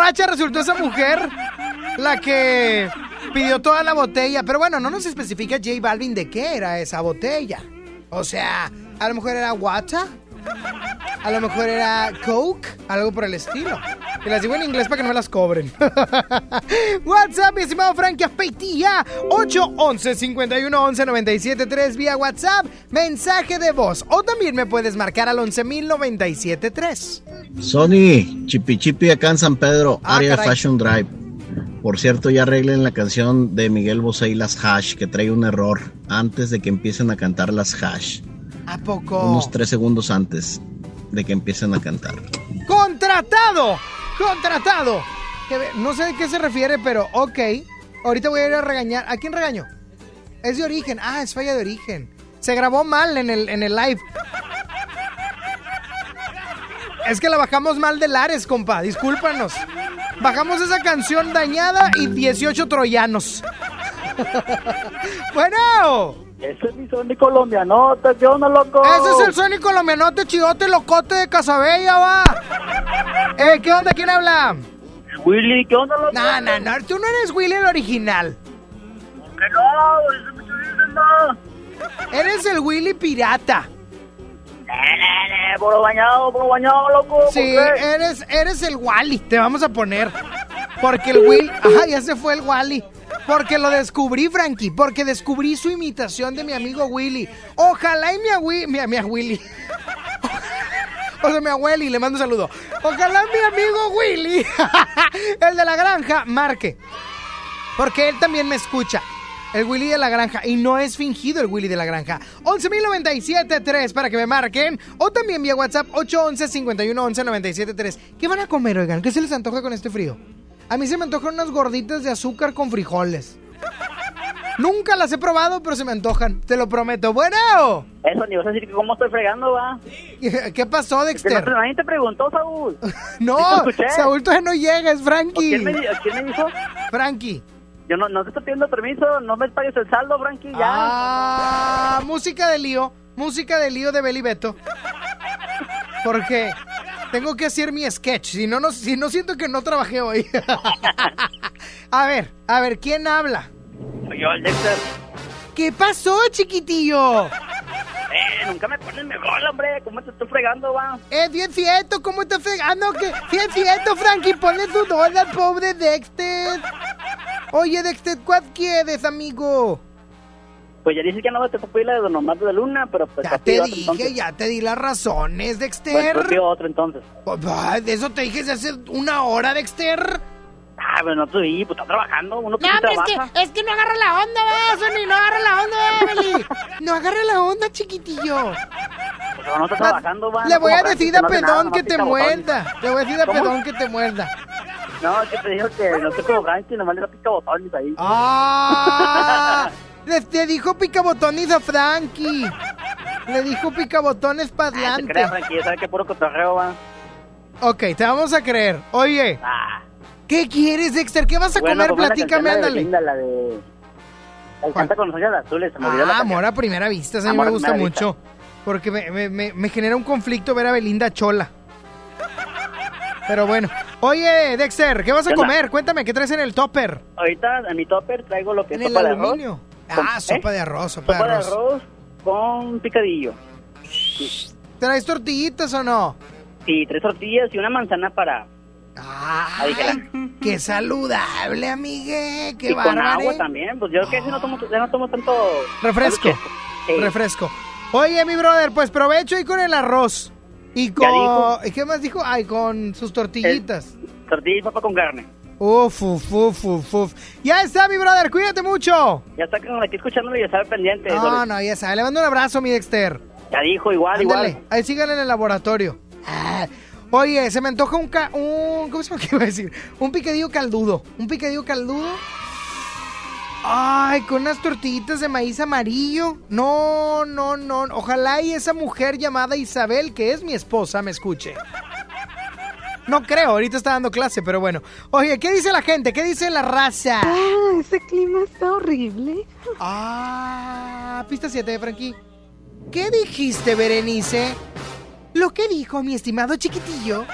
borracha resultó esa mujer. La que pidió toda la botella. Pero bueno, no nos especifica J Balvin de qué era esa botella. O sea, a lo mejor era water. A lo mejor era Coke, algo por el estilo. Y las digo en inglés para que no me las cobren. <laughs> WhatsApp, mi estimado Frankie Aspeitia. 811-511-973 vía WhatsApp. Mensaje de voz. O también me puedes marcar al 11.097.3. Sony, Chipi Chipi acá en San Pedro, Ah, área caray. Fashion Drive. Por cierto, ya arreglen la canción de Miguel Bosé y las Hash, que trae un error antes de que empiecen a cantar las Hash. ¿A poco? Unos tres segundos antes de que empiecen a cantar. ¡Contratado! ¡Contratado! No sé de qué se refiere, pero ok. Ahorita voy a ir a regañar. ¿A quién regaño? Es de origen. Ah, es falla de origen. Se grabó mal en el, en el live. Es que la bajamos mal de Lares, compa. Discúlpanos. Bajamos esa canción dañada y 18 troyanos. <laughs> bueno. Ese es mi Sony colombianote, ¿qué onda, loco? Ese es el Sony colombianote, chidote, locote de Casabella, va. <laughs> Eh, ¿qué onda? ¿Quién habla? Willy, ¿qué onda, loco? No, no, no, tú no eres Willy el original. No, eso mucho dicen, no. Eres el Willy pirata. Puro bañado, puro bañado, loco. ¿por Sí, qué? eres, eres el Wally, te vamos a poner. Porque el Willy. Ajá, ya se fue el Wally. Porque lo descubrí, Frankie. Porque descubrí su imitación de mi amigo Willy. Ojalá y mi, agui- mi, mi Willy. <laughs> O sea, mi abueli, le mando un saludo. Ojalá mi amigo Willy, <laughs> el de la granja, marque. Porque él también me escucha. El Willy de la granja. Y no es fingido el Willy de la granja. 11.097.3 para que me marquen. O también vía WhatsApp 811-511-973. ¿Qué van a comer, oigan? ¿Qué se les antoja con este frío? A mí se me antojan unas gorditas de azúcar con frijoles. Nunca las he probado, pero se me antojan. Te lo prometo. Bueno. Eso, ni vas a decir que cómo estoy fregando, va. <laughs> ¿Qué pasó, Dexter? Que no- Nadie te preguntó, Saúl. <laughs> No. Saúl todavía no llega, es Frankie. ¿Quién me, ¿Quién me dijo? Frankie. Yo no, no te estoy pidiendo permiso, no me pagues el saldo, Frankie, ya. Ah, música de lío, música de lío de Beli Beto. Porque tengo que hacer mi sketch, si no, no, si no siento que no trabajé hoy. <laughs> a ver, a ver, ¿quién habla? Soy yo, el Dexter. ¿Qué pasó, chiquitillo? Eh, nunca me pones mejor, hombre. ¿Cómo te estoy fregando, va? Eh, bien fieto, ¿cómo estás fregando? ¿Qué? Bien fieto, Frankie, ponle tu dólar, pobre Dexter. Oye, Dexter, ¿cuál quieres, amigo? Pues ya dices que no te puedo pedir la de Don Omar de Luna, pero pues Ya te dije, ya te di las razones, Dexter. Pues pido otro entonces. Ay, de eso te dije desde hace una hora, Dexter. Ah, pero no te vi, pues está trabajando. Uno que No, sí pero es trabaja. que, es que no agarra la onda, va, <laughs> Sony, no agarra la onda, Beli. No agarra la onda, chiquitillo. Pues no está trabajando, va. Le no voy a decir a no Pedón que te muerda. Le voy a decir a ¿Cómo? Pedón que te muerda. No, es que te dijo que no sé como Frankie, nomás le da pica botones ahí. ¡Ah! <laughs> Le, le dijo picabotones a Frankie. Le dijo picabotones para Ah, te adelante. creas, Frankie, ya sabes que puro cotorreo, va. Ok, te vamos a creer. Oye, Ah. ¿Qué quieres, Dexter? ¿Qué vas a Bueno, comer? la Platícame, canción, la de ándale. Belinda, la de... Canta con los ojos azules, se me olvidó la Ah, amor a primera vista, a mí Amor me gusta mucho. Porque me, me- me- me genera un conflicto ver a Belinda chola. Pero bueno. Oye, Dexter, ¿qué vas a comer? Cuéntame, ¿qué traes en el topper? Ahorita en mi topper traigo lo que En es el sopa de aluminio. arroz. Ah, sopa ¿eh? de arroz, sopa, Sopa de arroz. de arroz con picadillo. ¿Traes tortillitas o no? Sí, tres tortillas y una manzana para... Ay, qué saludable, amigue. Qué y con agua también, pues yo que si no tomo, ya no tomo tanto... Refresco. Sí. Refresco. Oye, mi brother, pues provecho ahí con el arroz. Y con. ¿y ¿Qué más dijo? Ay, con sus tortillitas. Tortilla y papa con carne. Uf, uf, uf, uf, uf. Ya está, mi brother, cuídate mucho. Ya está aquí escuchándolo y ya está pendiente. No, no, ya sabes. Le mando un abrazo, mi Dexter. Ya dijo, igual, Ándale, igual. ahí sigan en el laboratorio. Ah, Oye, se me antoja un, ca- un... ¿Cómo se? ¿Qué iba a decir? Un picadillo caldudo. Un picadillo caldudo. Ay, con unas tortillitas de maíz amarillo. No, no, no. Ojalá y esa mujer llamada Isabel, que es mi esposa, me escuche. No creo, ahorita está dando clase, pero bueno. Oye, ¿qué dice la gente? ¿Qué dice la raza? Ah, ese clima está horrible. Ah, pista 7, Frankie. ¿Qué dijiste, Berenice? Lo que dijo mi estimado chiquitillo.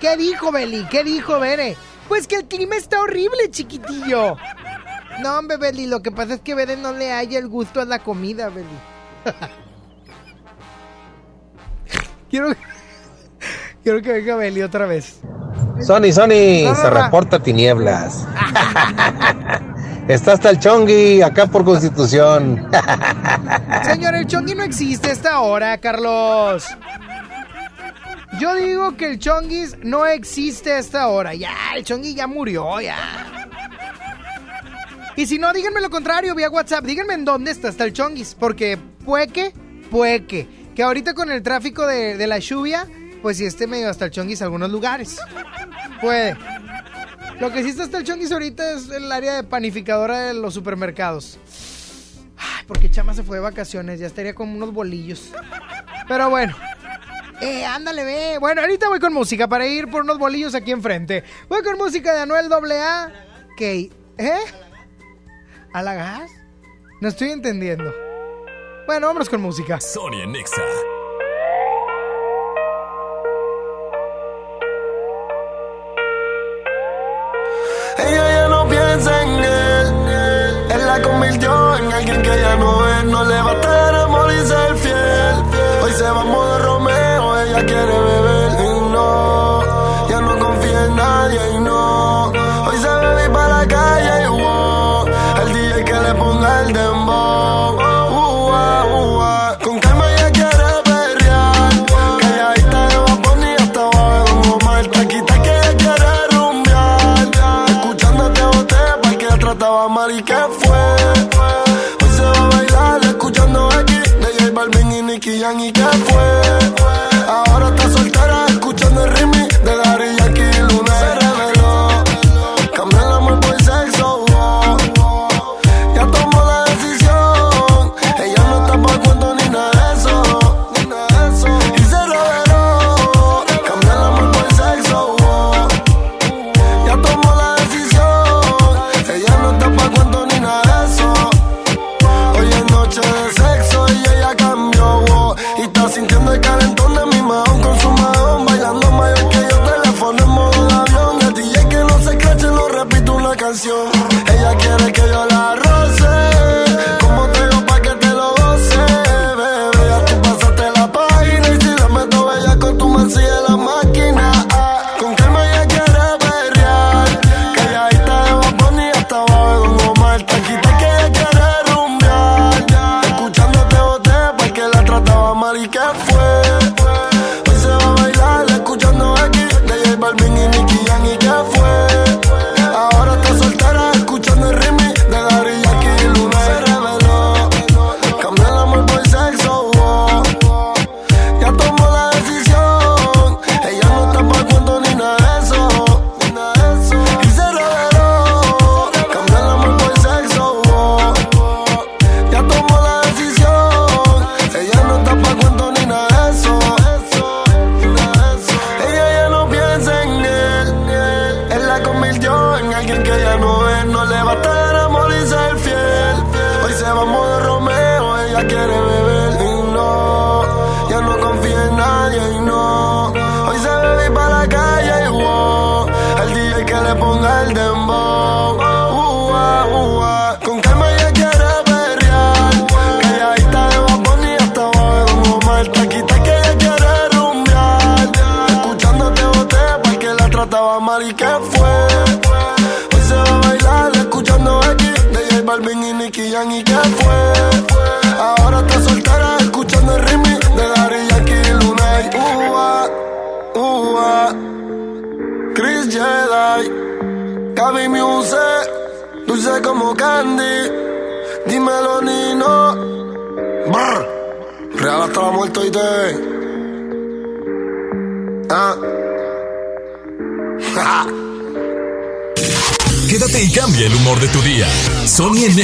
¿Qué dijo, Beli? ¿Qué dijo, Bere? Pues que el clima está horrible, chiquitillo. No, hombre, Beli, lo que pasa es que Bere no le haya el gusto a la comida, Beli. <laughs> quiero, quiero que venga Beli otra vez. Sony, Sony, No, se no. reporta tinieblas. <laughs> Está hasta el chongui, acá por constitución. <laughs> Señor, el chongui no existe a esta hora, Carlos. Yo digo que el chonguis no existe a esta hora. Ya, el chongui ya murió, ya. Y si no, díganme lo contrario vía WhatsApp. Díganme en dónde está hasta el chonguis. Porque pueque, pueque. Que ahorita con el tráfico de, de la lluvia, pues sí esté medio hasta el chonguis algunos lugares. Puede. Lo que sí está hasta el chonguis ahorita es el área de panificadora de los supermercados. Ay, porque Chama se fue de vacaciones, ya estaría con unos bolillos. Pero bueno. Eh, ándale, ve. Bueno, ahorita voy con música para ir por unos bolillos aquí enfrente. Voy con música de Anuel AA. Que, ¿eh? ¿A la gas? No estoy entendiendo. Bueno, vámonos con música. Sonia Nexa. Ella ya no piensa en él. Él la convirtió en alguien que ya no es. No le va a estar amor y ser fiel. Hoy se va a modo Romeo. Ella quiere beber y no. Ya no confía en nadie y no. Hoy se bebe para la calle y wow. El DJ que le ponga el dembow.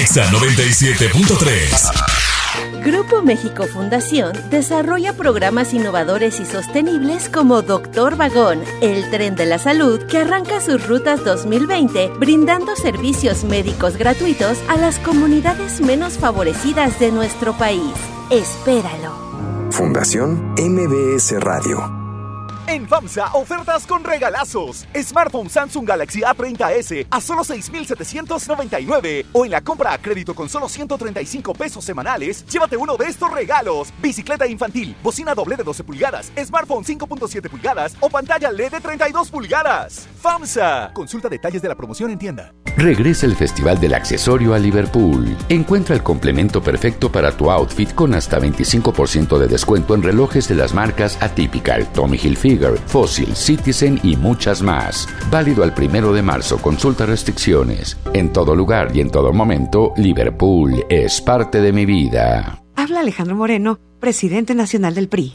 Nexa 97.3. Grupo México Fundación desarrolla programas innovadores y sostenibles como Doctor Vagón, el tren de la salud que arranca sus rutas 2020 brindando servicios médicos gratuitos a las comunidades menos favorecidas de nuestro país. Espéralo. Fundación MBS Radio. FAMSA, ofertas con regalazos. Smartphone Samsung Galaxy A30s a solo 6,799. O en la compra a crédito con solo 135 pesos semanales, llévate uno de estos regalos. Bicicleta infantil, bocina doble de 12 pulgadas, smartphone 5.7 pulgadas o pantalla LED de 32 pulgadas. FAMSA. Consulta detalles de la promoción en tienda. Regresa el Festival del Accesorio a Liverpool. Encuentra el complemento perfecto para tu outfit con hasta 25% de descuento en relojes de las marcas Atypical, Tommy Hilfiger, Fossil, Citizen y muchas más. Válido al primero de marzo. Consulta restricciones. En todo lugar y en todo momento, Liverpool es parte de mi vida. Habla Alejandro Moreno, presidente nacional del PRI.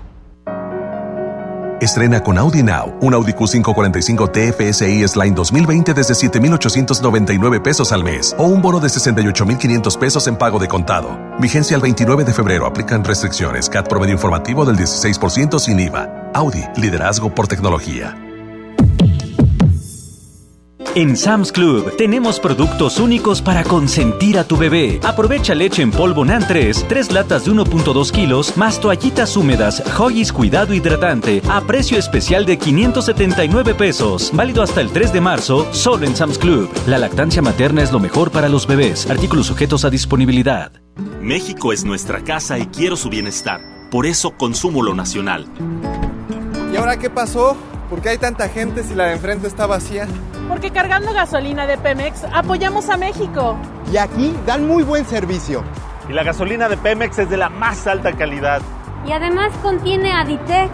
Estrena con Audi Now un Audi Q545 TFSI S-Line 2020 desde 7,899 pesos al mes o un bono de 68,500 pesos en pago de contado. Vigencia el 29 de febrero. Aplican restricciones. CAT promedio informativo del 16% sin IVA. Audi, liderazgo por tecnología. En Sam's Club tenemos productos únicos para consentir a tu bebé. Aprovecha leche en polvo NAN 3, 3 latas de 1.2 kilos, más toallitas húmedas Hoggies Cuidado Hidratante a precio especial de 579 pesos. Válido hasta el 3 de marzo, solo en Sam's Club. La lactancia materna es lo mejor para los bebés. Artículos sujetos a disponibilidad. México es nuestra casa y quiero su bienestar. Por eso consumo lo nacional. ¿Y ahora qué pasó? ¿Por qué hay tanta gente si la de enfrente está vacía? Porque cargando gasolina de Pemex apoyamos a México. Y aquí dan muy buen servicio. Y la gasolina de Pemex es de la más alta calidad. Y además contiene Aditec,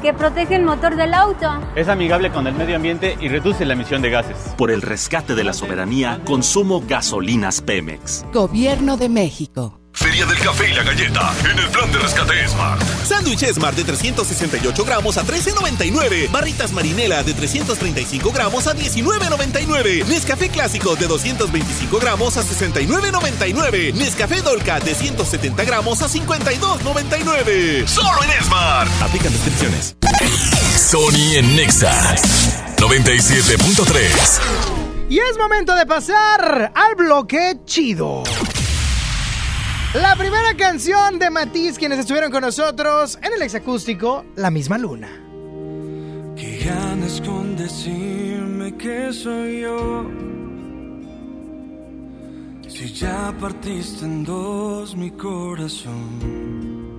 que protege el motor del auto. Es amigable con el medio ambiente y reduce la emisión de gases. Por el rescate de la soberanía, consumo gasolinas Pemex. Gobierno de México. Feria del Café y la Galleta en el plan de rescate Smart. Sándwich Smart de 368 gramos a 13.99. Barritas Marinela de 335 gramos a 19.99. Nescafé Clásico de 225 gramos a 69.99. Nescafé Dolca de 170 gramos a 52.99. Solo en Smart. Aplican descripciones. Sony en Nexa 97.3. Y es momento de pasar al bloque chido. La primera canción de Matiz, quienes estuvieron con nosotros en el exacústico, La misma luna. ¿Qué ganas con decirme que soy yo? Si ya partiste en dos mi corazón.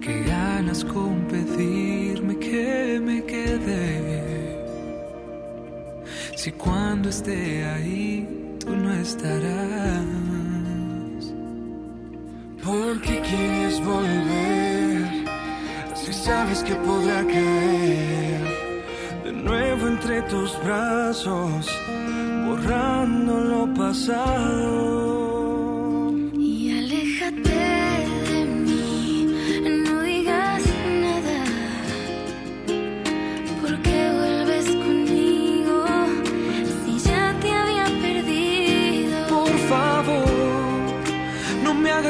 ¿Qué ganas con pedirme que me quede? Si cuando esté ahí tú no estarás. Porque quieres volver, si sabes que podrá caer de nuevo entre tus brazos, borrando lo pasado.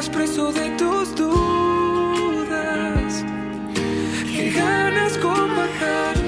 Hagas preso de tus dudas. Que ganas con bajar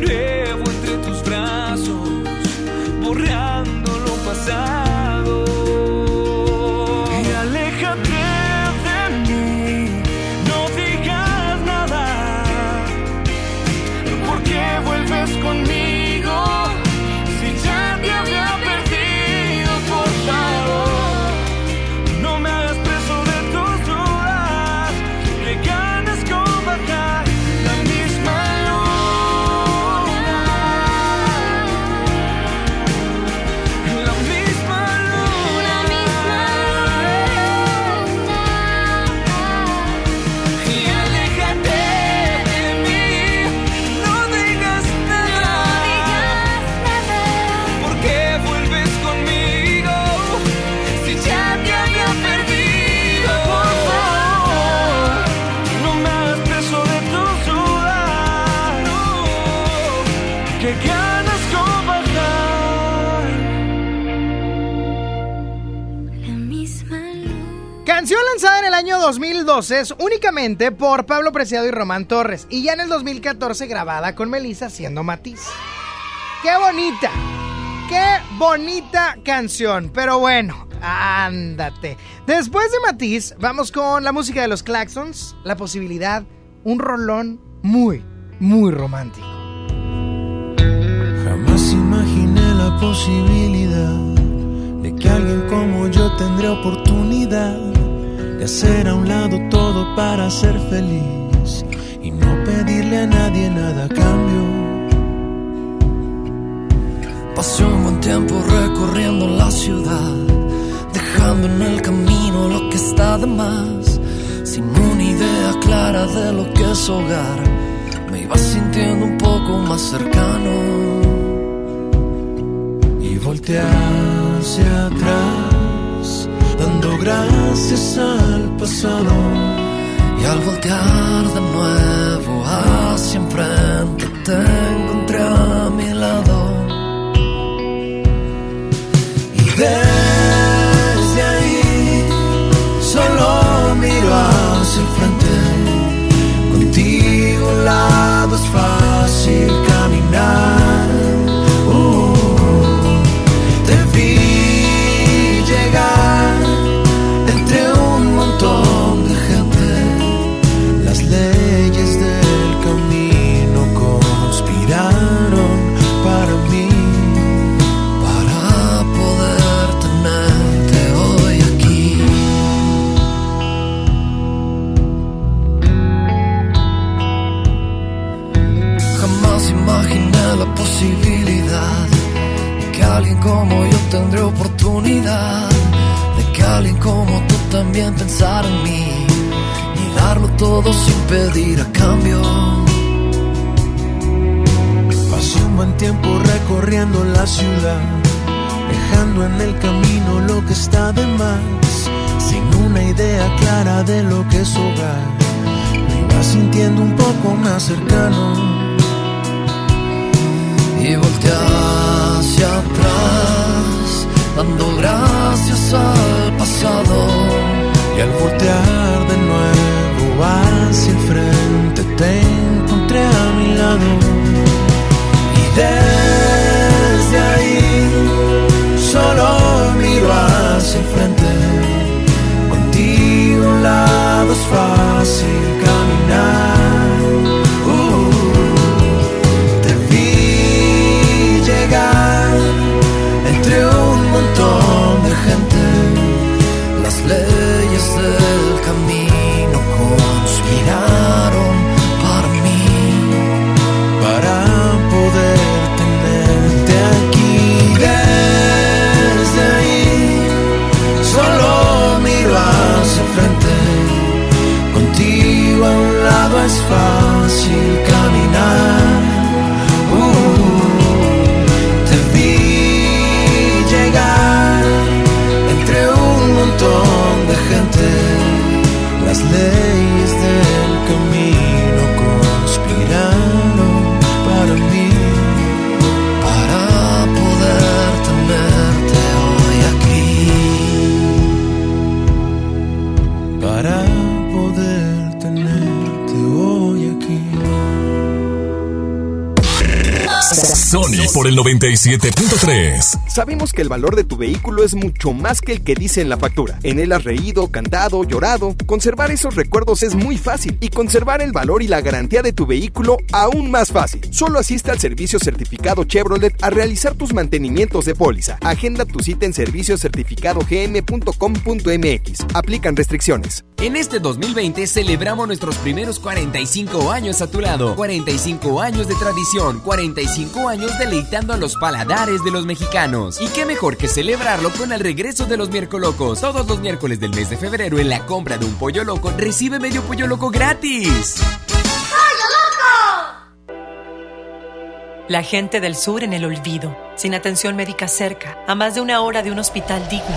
de año 2012 es únicamente por Pablo Preciado y Román Torres y ya en el 2014 grabada con Melissa siendo Matiz. ¡Qué bonita! ¡Qué bonita canción! Pero bueno, ándate. Después de Matiz, vamos con la música de los Claxons, la posibilidad, un rolón muy, muy romántico. Jamás imaginé la posibilidad de que alguien como yo tendría oportunidad de hacer a un lado todo para ser feliz y no pedirle a nadie nada a cambio. Pasé un buen tiempo recorriendo la ciudad, dejando en el camino lo que está de más, sin una idea clara de lo que es hogar. Me iba sintiendo un poco más cercano y volteé hacia atrás, dando gracias al pasado. Y al voltear de nuevo hacia enfrente, te encontré a mi lado. Y desde de que alguien como tú también pensara en mí y darlo todo sin pedir a cambio. Pasé un buen tiempo recorriendo la ciudad, dejando en el camino lo que está de más, sin una idea clara de lo que es hogar. Me iba sintiendo un poco más cercano y volteé hacia atrás, dando gracias al pasado. Y al voltear de nuevo hacia el frente, te encontré a mi lado. Y desde ahí solo miro hacia el frente. Contigo a un lado es fácil caminar. Uh, te vi llegar entre un un montón de gente las leyes del camino conspiraron para mí, para poder tenerte aquí. Desde ahí solo miro hacia frente, contigo a un lado es fácil. Camino Sony por el 97.3. Sabemos que el valor de tu vehículo es mucho más que el que dice en la factura. En él has reído, cantado, llorado. Conservar esos recuerdos es muy fácil y conservar el valor y la garantía de tu vehículo aún más fácil. Solo asiste al servicio certificado Chevrolet a realizar tus mantenimientos de póliza. Agenda tu cita en serviciocertificadogm.com.mx. Aplican restricciones. En este 2020 celebramos nuestros primeros 45 años a tu lado. 45 años de tradición, 45 años deleitando a los paladares de los mexicanos. Y qué mejor que celebrarlo con el regreso de los miércolocos. Todos los miércoles del mes de febrero en la compra de un pollo loco recibe medio pollo loco gratis. La gente del sur en el olvido, sin atención médica cerca, a más de una hora de un hospital digno.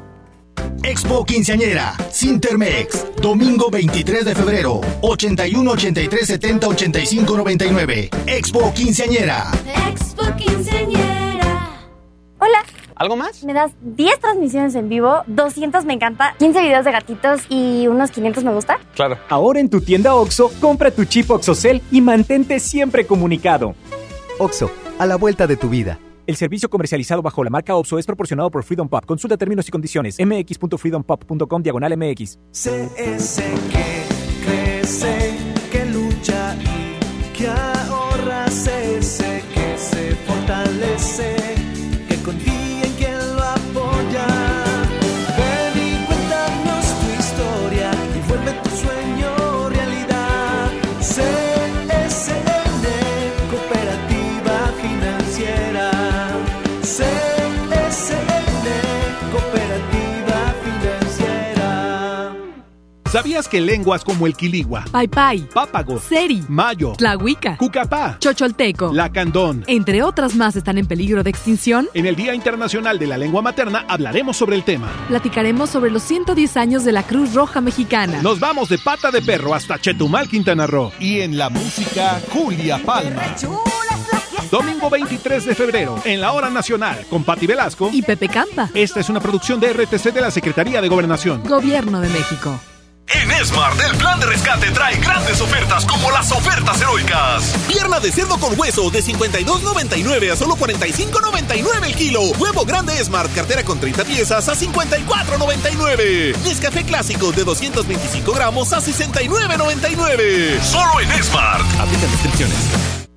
Expo Quinceañera, Sintermex, domingo 23 de febrero, 81 83 70 85 99. Expo Quinceañera. Expo Quinceañera. Hola. ¿Algo más? Me das 10 transmisiones en vivo, 200 me encanta, 15 videos de gatitos y unos 500 me gusta. Claro. Ahora en tu tienda OXO, compra tu chip OXOCEL y mantente siempre comunicado. OXO, a la vuelta de tu vida. El servicio comercializado bajo la marca OPSO es proporcionado por Freedom Pop. Consulta términos y condiciones. mx.freedompop.com diagonal mx. CS que crece, que lucha y que ¿Sabías que lenguas como el quiligua, Paipai, pápago, Seri, mayo, Tlahuica, cucapá, Chocholteco, lacandón, entre otras más están en peligro de extinción? En el Día Internacional de la Lengua Materna hablaremos sobre el tema. Platicaremos sobre los 110 años de la Cruz Roja Mexicana. Nos vamos de pata de perro hasta Chetumal, Quintana Roo. Y en la música, Julia Palma. Domingo 23 de febrero, en la Hora Nacional, con Patti Velasco y Pepe Campa. Esta es una producción de RTC de la Secretaría de Gobernación. Gobierno de México. En Smart, el plan de rescate trae grandes ofertas como las ofertas heroicas. Pierna de cerdo con hueso de 52.99 a solo 45.99 el kilo. Huevo grande Smart, cartera con 30 piezas a 54.99. Nescafé clásico de 225 gramos a 69.99. Solo en Smart. Aplican restricciones.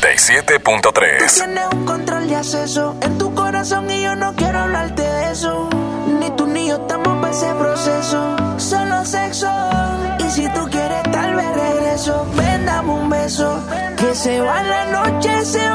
97.3. Tienes un control de acceso en tu corazón y yo no quiero hablarte de eso. Ni tú ni yo estamos para ese proceso. Solo sexo. Y si tú quieres, tal vez regreso. Ven, dame un beso. Que se va la noche, se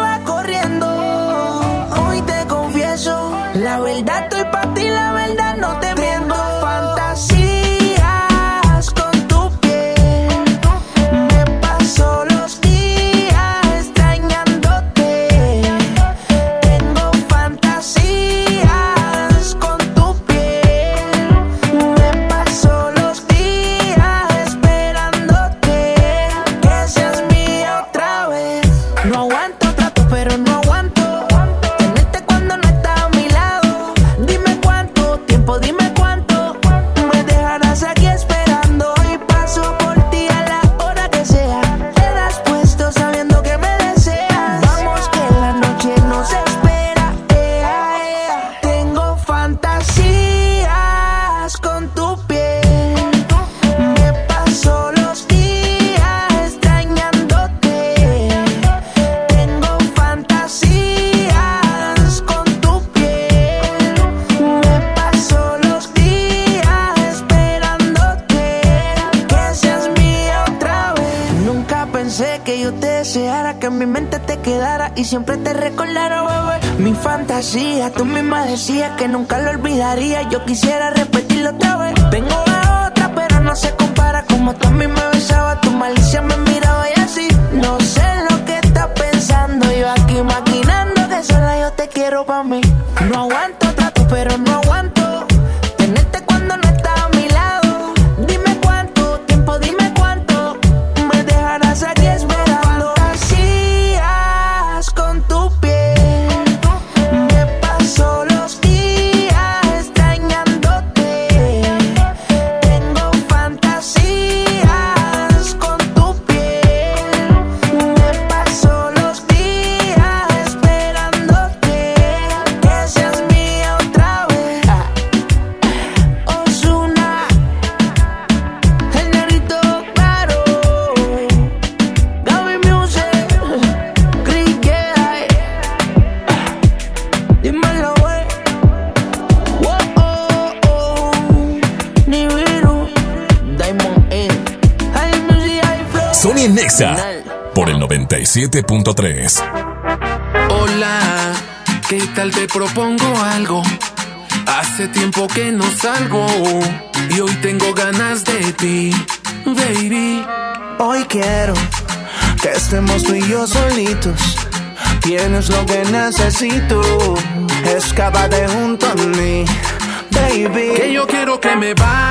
que nunca lo olvidaría. Yo quisiera es lo que necesito. Escápate junto a mí, baby. Que yo quiero que me vayas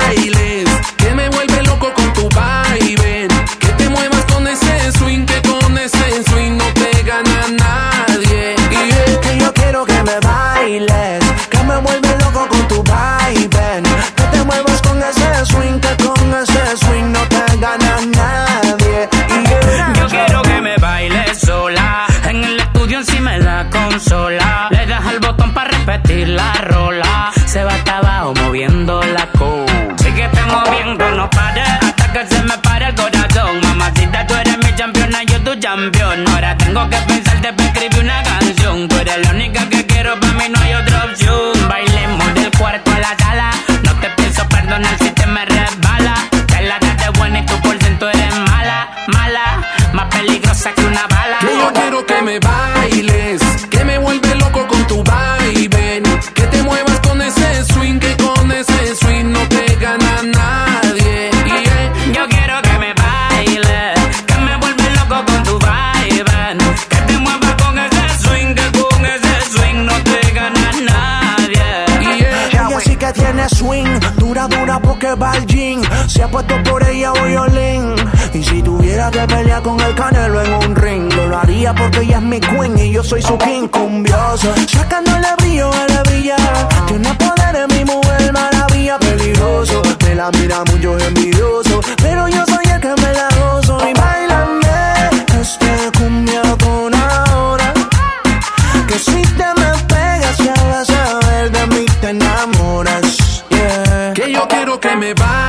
se pelea con el canelo en un ring. Lo haría porque ella es mi queen y yo soy su king cumbioso. Sacándole brillo a la brilla. Tiene poder en mi mujer, maravilla, peligroso. Me la mira mucho envidioso. Pero yo soy el que me la gozo y bailame este cumbia con ahora. Que si te me pegas ya vas a ver de mí te enamoras. Que yo quiero que me vayas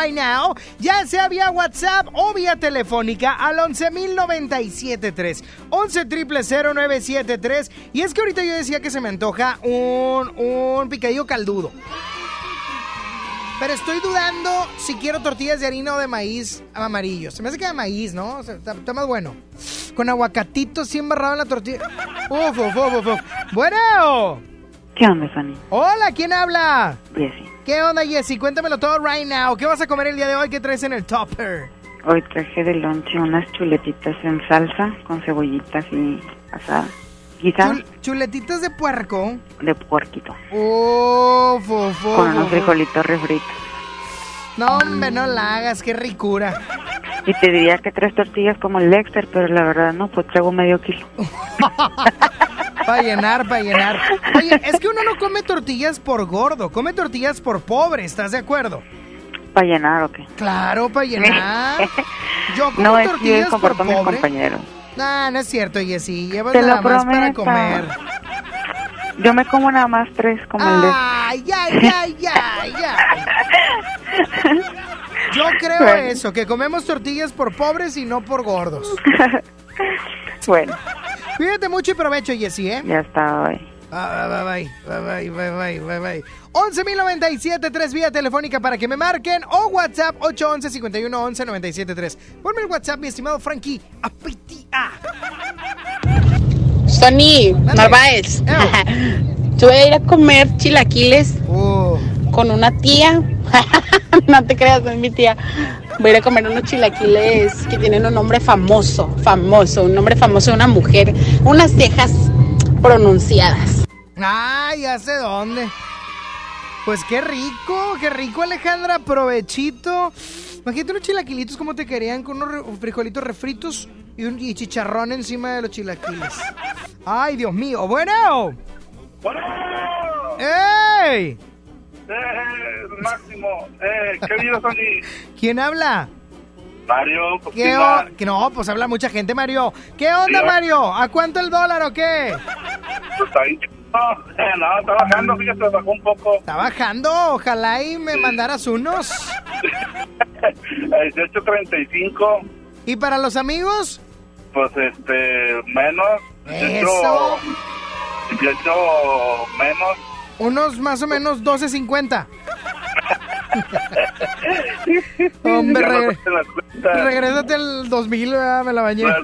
right now, ya sea vía WhatsApp o vía telefónica al 11.097.3. 11.000.973. Y es que ahorita yo decía que se me antoja un, un picadillo caldudo. Pero estoy dudando si quiero tortillas de harina o de maíz amarillo. Se me hace que de maíz, ¿no? O sea, está, está más bueno. Con aguacatito así embarrado en la tortilla. Uf, uf, uf, uf. Bueno. ¿Qué onda, Fanny? Hola, ¿quién habla? Jessy. ¿Qué onda, Jessy? Cuéntamelo todo right now. ¿Qué vas a comer el día de hoy? ¿Qué traes en el topper? Hoy traje de lonche unas chuletitas en salsa con cebollitas y asada. Quizás Chul- chuletitas de puerco. de puerquito. Uf, uf, uf, Con unos frijolitos refritos. No, hombre, no la hagas. Qué ricura. Y te diría que tres tortillas como el Dexter, pero la verdad no, pues traigo medio kilo. <laughs> Para llenar, para llenar. Oye, es que uno no come tortillas por gordo, come tortillas por pobre, ¿estás de acuerdo? ¿Para llenar o qué? Claro, para llenar. <laughs> Yo como No, es que yo tortillas por pobre. compañeros. Nah, no es cierto, Jessy. Llevas Te nada más para comer. Yo me como nada más tres como el Dexter. Ay, ay, ay, ay, ay. <laughs> Yo creo Bueno. eso, que comemos tortillas por pobres y no por gordos. <laughs> bueno, Cuídate mucho y provecho, Jessy, ¿eh? Ya está, bye. Bye, bye, bye, bye, bye, bye, bye. 11.097, 3 vía telefónica para que me marquen o WhatsApp 811-5111-973. Ponme el WhatsApp, mi estimado Frankie. Apitia. Sony Narváez. <laughs> Yo voy a ir a comer chilaquiles oh. con una tía. <laughs> <laughs> no te creas, no es mi tía. Voy a ir a comer unos chilaquiles que tienen un nombre famoso, famoso, un nombre famoso de una mujer, unas cejas pronunciadas. Ay, ya sé dónde. Pues qué rico, qué rico, Alejandra. Provechito. Imagínate unos chilaquilitos como te querían con unos frijolitos refritos y un y chicharrón encima de los chilaquiles. Ay, Dios mío. Bueno. ¡Ey! Eh, Máximo, eh, ¿qué vida son <laughs> ¿Quién habla? Mario, ¿Qué ¿quién o- no, pues habla mucha gente, Mario. ¿Qué onda, Sí, Mario? ¿A cuánto el dólar o qué? Pues ahí, no, eh, no, está bajando, fíjate, bajó un poco. Está bajando. Ojalá y me mandaras unos. <laughs> A 18.35, ¿Y para los amigos? pues este, menos. 18, Eso. 18 menos. Unos más o menos 12.50. <laughs> Hombre, Ya no re- te las cuentas. regrésate el 2000, ¿verdad? me la bañé. Ah.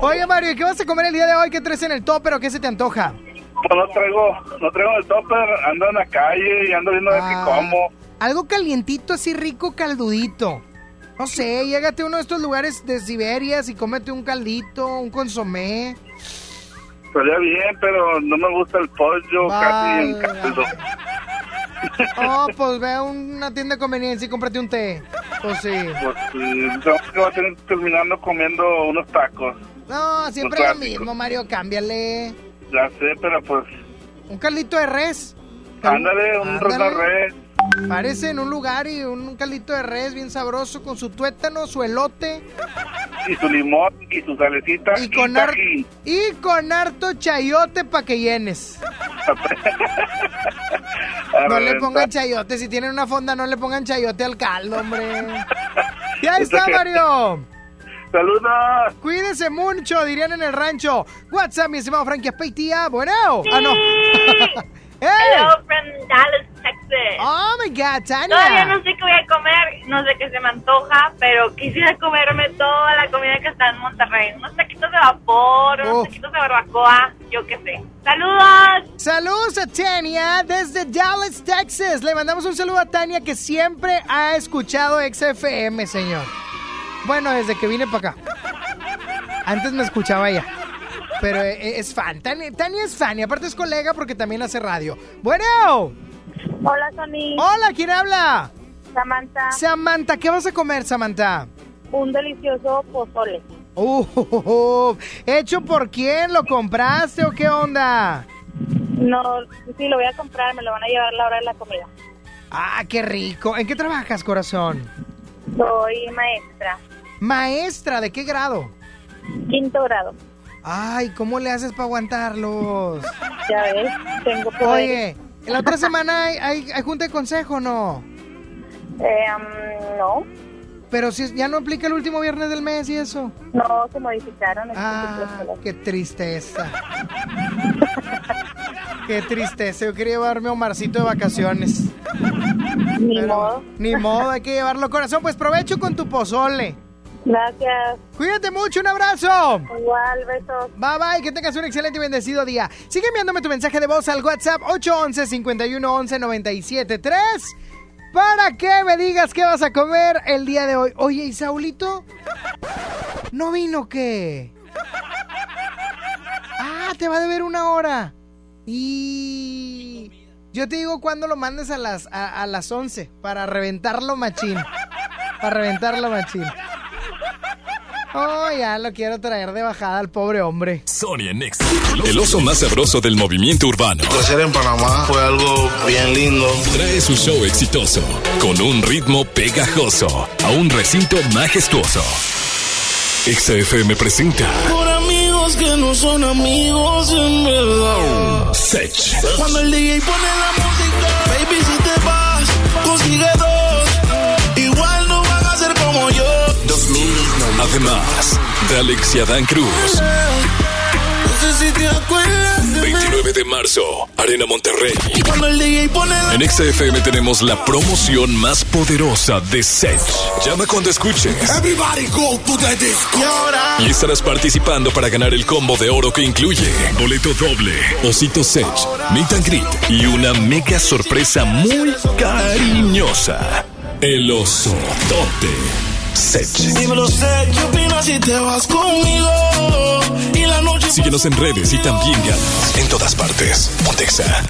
Oye, Mario, ¿y ¿qué vas a comer el día de hoy? ¿Qué traes en el topper o qué se te antoja? Pues no traigo, no traigo el topper, ando en la calle y ando viendo a ver qué Ah. como. Algo calientito, así rico, caldudito. No sé, llégate a uno de estos lugares de Siberias y cómete un caldito, un consomé. Estaría bien, pero no me gusta el pollo casi en caldo. Oh, pues ve a una tienda de conveniencia y cómprate un té. Pues sí. Pues sí, que va a tener terminando comiendo unos tacos. No, siempre lo mismo, Mario, cámbiale. Ya sé, pero pues, Un caldito de res. ándale, un Ándale. reno res. Parece en un lugar y un caldito de res bien sabroso con su tuétano, su elote y su limón y su salecita y con, har- tajín. y con harto chayote para que llenes. A <laughs> No le pongan chayote, si tienen una fonda no le pongan chayote al caldo, hombre. <laughs> Y ahí está. Mario. <laughs> Saludos. Cuídese mucho, dirían en el rancho. WhatsApp, mi estimado Frankie Aspeitia. Bueno. Ah, no. Hello from Dallas, Texas. Oh my God, Tania. Todavía no sé qué voy a comer, no sé qué se me antoja, pero quisiera comerme toda la comida que está en Monterrey. Unos taquitos de vapor, unos taquitos de barbacoa, yo qué sé. ¡Saludos! Saludos a Tania desde Dallas, Texas. Le mandamos un saludo a Tania que siempre ha escuchado XFM, señor. Bueno, desde que vine para acá. Antes me escuchaba ella. Pero eh, es fan. Tania, Tania es fan y aparte es colega porque también hace radio. Bueno. Hola, Sony. Hola, ¿quién habla? Samantha. Samantha, ¿qué vas a comer, Samantha? Un delicioso pozole. Uh, ¿Hecho por quién? ¿Lo compraste o qué onda? No, sí, lo voy a comprar, me lo van a llevar a la hora de la comida. Ah, qué rico. ¿En qué trabajas, corazón? Soy maestra, Maestra, ¿de qué grado? quinto grado. Ay, ¿cómo le haces para aguantarlos? Ya ves, tengo poder. Oye, La otra semana hay, hay, hay junta de consejo, ¿no? Eh, um, no, Pero si ya no aplica el último viernes del mes y eso. no se modificaron. Ah, qué tristeza. qué tristeza. Yo quería llevarme a Omarcito de vacaciones. Ni Pero modo. Ni modo, hay que llevarlo corazón. Pues provecho con tu pozole. Gracias. Cuídate mucho, un abrazo. Igual, besos. Bye bye, que tengas un excelente y bendecido día. Sigue enviándome tu mensaje de voz al WhatsApp 811 511 973 para que me digas qué vas a comer el día de hoy. Oye, ¿y Saulito? ¿No vino qué? Ah, te va a deber una hora. Y yo te digo cuando lo mandes a las, a, a las 11 para reventarlo machín. Para reventarlo machín. Oh, ya lo quiero traer de bajada al pobre hombre. Sonia Next. El oso más sabroso del movimiento urbano. Crecer en Panamá fue algo bien lindo. Trae su show exitoso con un ritmo pegajoso a un recinto majestuoso. XFM presenta Por amigos que no son amigos en verdad. Sech. Cuando el DJ pone la música, baby, si te vas, consigue dos. Además de Alex y Adán Cruz. No sé si te acuerdas de mí. 29 de marzo, Arena Monterrey. La En XFM tenemos la promoción más poderosa de Sech. Llama cuando escuches. Everybody go to the disco. Y estarás participando para ganar el combo de oro que incluye boleto doble, osito Sech, meet and greet y una mega sorpresa muy cariñosa. El oso tote Sech. dímelo sé, ¿qué opinas si te vas conmigo? Y la noche Síguenos en redes y también ganas en todas partes. Pontexa.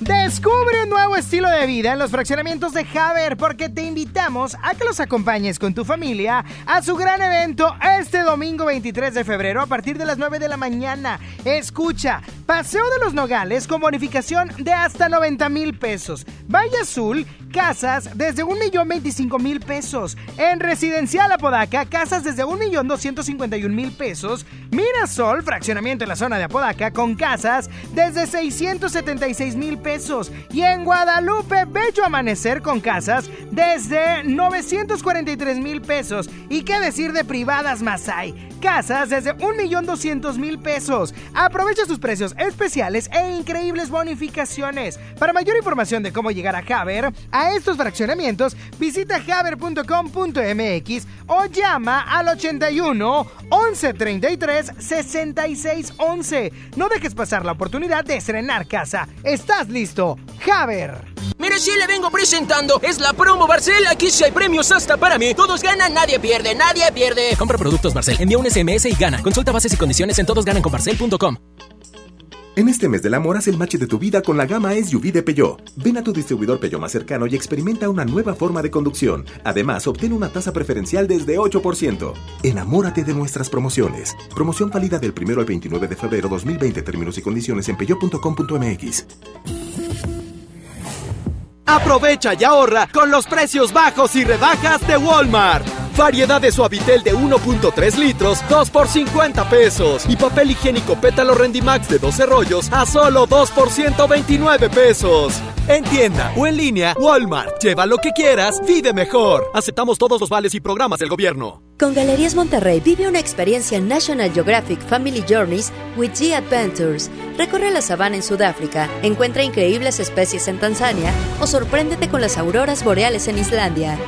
Descubre un nuevo estilo de vida en los fraccionamientos de Haber porque te invitamos a que los acompañes con tu familia a su gran evento este domingo 23 de febrero a partir de las 9 de la mañana. Escucha, Paseo de los Nogales con bonificación de hasta 90 mil pesos. Valle Azul, casas desde 1 millón 25 mil pesos. En Residencial Apodaca, casas desde 1 millón 251 mil pesos. Mirasol, fraccionamiento en la zona de Apodaca con casas desde 676 mil pesos. En Guadalupe, Bello Amanecer con casas desde 943 mil pesos. ¿Y qué decir de privadas más hay? Casas desde 1.200.000 pesos. Aprovecha sus precios especiales e increíbles bonificaciones. Para mayor información de cómo llegar a Haber, a estos fraccionamientos, visita haber.com.mx o llama al 81 11 33 66 11. No dejes pasar la oportunidad de estrenar casa. ¿Estás listo? Haber. Mire, sí le vengo presentando. Es la promo Barcel. Aquí sí hay premios hasta para mí. Todos ganan, nadie pierde, nadie pierde. Compra productos Barcel, envía un SMS y gana. Consulta bases y condiciones en todosgananconbarcel.com. En este mes del amor haz el match de tu vida con la gama SUV de Peugeot. Ven a tu distribuidor Peugeot más cercano y experimenta una nueva forma de conducción. Además, obtén una tasa preferencial desde 8%. Enamórate de nuestras promociones. Promoción válida del 1 al 29 de febrero 2020. Términos y condiciones en peugeot.com.mx. Aprovecha y ahorra con los precios bajos y rebajas de Walmart. Variedad de suavitel de 1.3 litros, 2 por 50 pesos. Y papel higiénico pétalo Rendimax de 12 rollos a solo 2 por 129 pesos. En tienda o en línea, Walmart. Lleva lo que quieras, vive mejor. Aceptamos todos los vales y programas del gobierno. Con Galerías Monterrey vive una experiencia en National Geographic Family Journeys with G Adventures. Recorre la sabana en Sudáfrica, encuentra increíbles especies en Tanzania o sorpréndete con las auroras boreales en Islandia.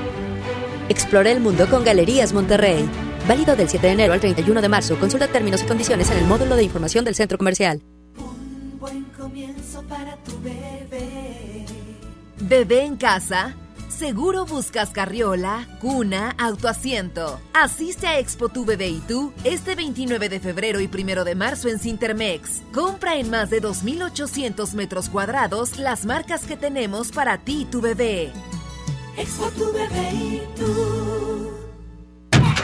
Explora el mundo con Galerías Monterrey. Válido del 7 de enero al 31 de marzo. Consulta términos y condiciones en el módulo de información del centro comercial. Buen comienzo para tu bebé. Bebé en casa. Seguro buscas carriola, cuna, autoasiento. Asiste a Expo Tu Bebé y tú este 29 de febrero y 1 de marzo en Cintermex. Compra en más de 2.800 metros cuadrados las marcas que tenemos para ti y tu bebé. Expo tu bebé y tú.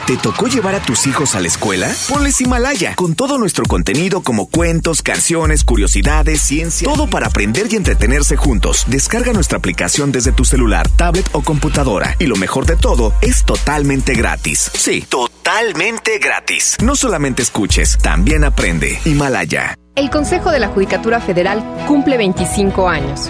¿Te tocó llevar a tus hijos a la escuela? Ponles Himalaya, con todo nuestro contenido como cuentos, canciones, curiosidades, ciencia, todo para aprender y entretenerse juntos. Descarga nuestra aplicación desde tu celular, tablet o computadora. Y lo mejor de todo, es totalmente gratis. Sí, totalmente gratis. No solamente escuches, también aprende. Himalaya. El Consejo de la Judicatura Federal cumple 25 años.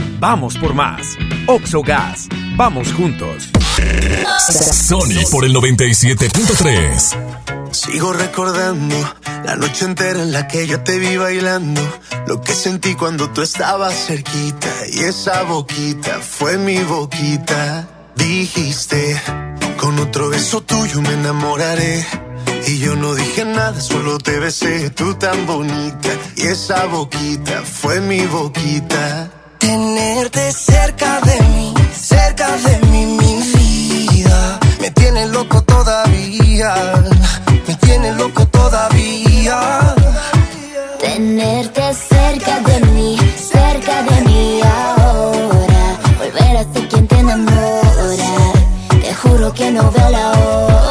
Vamos por más. Oxogas. Vamos juntos. Sony por el 97.3. Sigo recordando la noche entera en la que yo te vi bailando. Lo que sentí cuando tú estabas cerquita. Y esa boquita fue mi boquita. Dijiste, con otro beso tuyo me enamoraré. Y yo no dije nada, solo te besé, tú tan bonita. Y esa boquita fue mi boquita. Tenerte cerca de mí, cerca de mí, mi vida. Me tiene loco todavía, me tiene loco todavía. Tenerte cerca de mí, cerca de mí ahora. Volver a ser quien te enamora. Te juro que no veo la hora.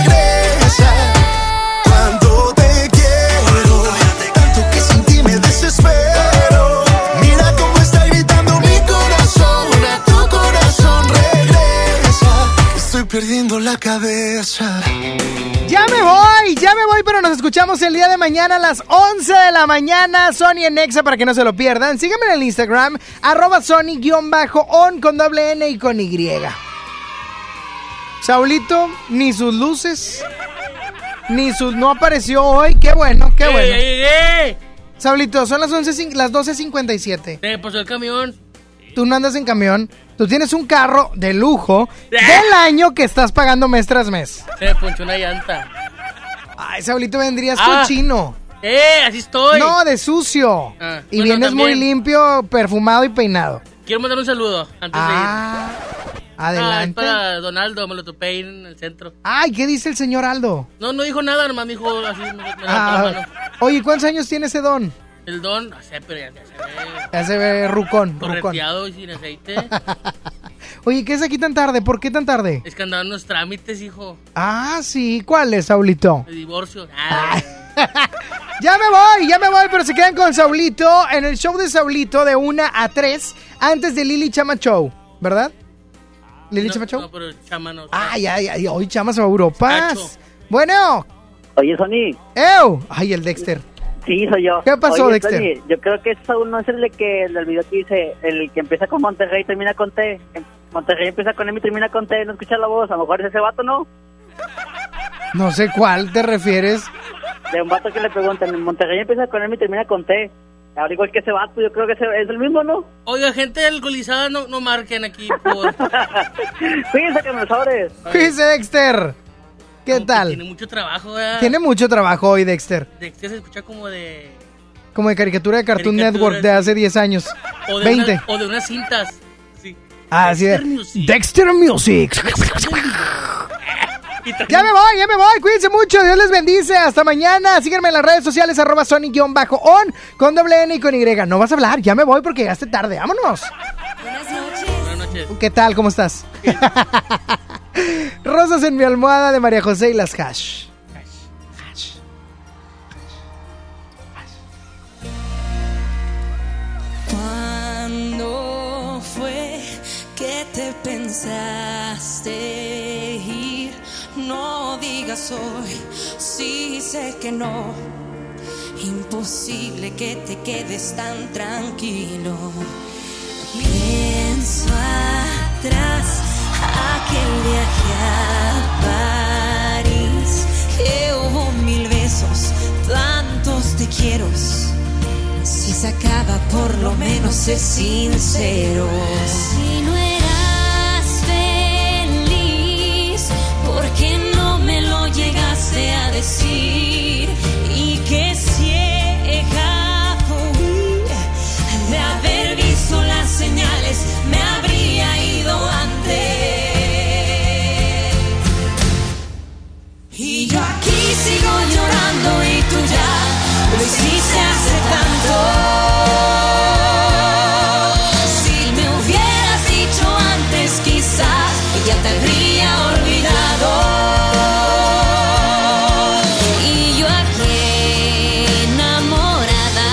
La cabeza. Ya me voy, ya me voy, pero nos escuchamos el día de mañana a las 11 de la mañana. Sony en Nexa para que no se lo pierdan. Síganme en el Instagram, arroba Sony-on con doble N y con Y. Saulito, ni sus luces, ni sus... No apareció hoy, qué bueno, qué ¡Eh, bueno. Saulito, son las 11, cin- las 12.57. Se me pasó el camión. Tú no andas en camión, tú tienes un carro de lujo del <laughs> año que estás pagando mes tras mes. Se me ponchó una llanta. Ay, Saulito, vendrías Ah. cochino. ¡Eh! Así estoy. No, de sucio. Ah, y bueno, vienes muy limpio, perfumado y peinado. Quiero mandar un saludo antes Ah, de ir. adelante. Ah, es para Donaldo, me lo topé ahí en el centro. Ay, ¿qué dice el señor Aldo? No, no dijo nada, nomás me dijo así, me, me Ah, la mano. oye, ¿cuántos años tiene ese don? El don, no sé, pero ya, ya se ve Ya se ve rucón, correteado y sin aceite. <laughs> Oye, ¿qué es aquí tan tarde? ¿Por qué tan tarde? es que andaban unos trámites, hijo, Ah, sí, ¿cuál es, Saulito? de divorcio. Ah, <laughs> Ya me voy, ya me voy, pero se quedan con Saulito en el show de Saulito de 1 a 3 antes de Lili Chama Show, ¿verdad? ¿Lili no, Chama Show? No, pero el chama no. Ay, ay, ay, hoy Chama se va a Europa. Bueno. Oye, Sony, ¡Ew! Ay, el Dexter. Sí, soy yo. ¿Qué pasó, Oye, Dexter? Tony, yo creo que Saúl no es el de que el del video que dice, el que empieza con Monterrey y termina con T. Monterrey empieza con M y termina con T, no escuchas la voz, a lo mejor es ese vato, ¿no? No sé cuál te refieres. De un vato que le preguntan, Monterrey empieza con M y termina con T. Ahora igual que ese vato, yo creo que ese- es el mismo, ¿no? Oiga, gente alcoholizada, no, no marquen aquí por... Fíjense que me sobres. Dice Dexter. ¿Qué tal? Tiene mucho trabajo, ¿verdad? Tiene mucho trabajo hoy, Dexter. Dexter se escucha como de... Como de caricatura de Cartoon Caricatura, Network de hace 10 años. O de, 20. una- o de unas cintas. Sí. Ah. Dexter Music. Dexter Music. <laughs> Ya me voy, ya me voy. Cuídense mucho. Dios les bendice. Hasta mañana. Síguenme en las redes sociales, arroba Sonic-on con doble N y con Y. No vas a hablar. Ya me voy porque llegaste tarde. Vámonos. Buenas noches. ¿Qué tal? ¿Cómo estás? <laughs> Rosas en mi almohada de María José y las hash. ¿Cuándo fue que te pensaste ir? No digas hoy, sí sé que no. Imposible que te quedes tan tranquilo. Pienso atrás, aquel viaje a París, que hubo mil besos, tantos te quiero. Si se acaba, por lo menos sé sincero. Si no eras feliz, ¿por qué no me lo llegaste a decir? Y tú ya lo hiciste hace tanto. Si me hubieras dicho antes, quizás ya te habría olvidado. Y yo aquí enamorada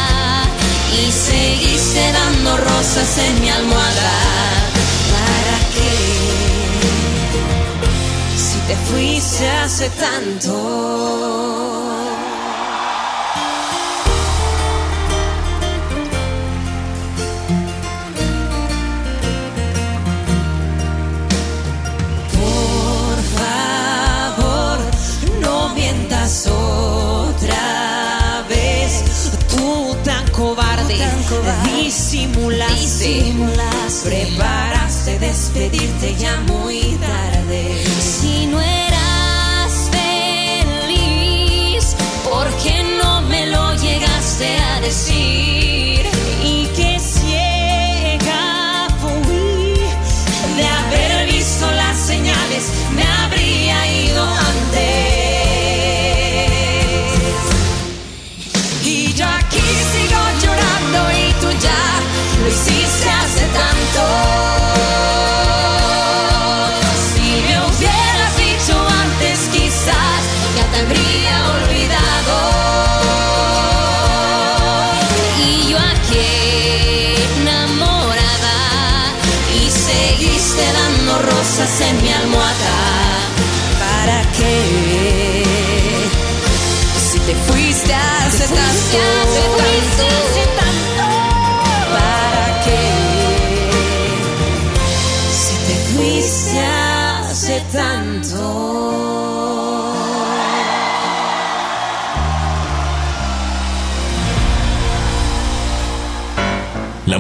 y seguiste dando rosas en mi hace tanto. Por favor, no mientas otra vez. Tú tan cobarde, disimulaste, preparaste despedirte ya muy llegaste a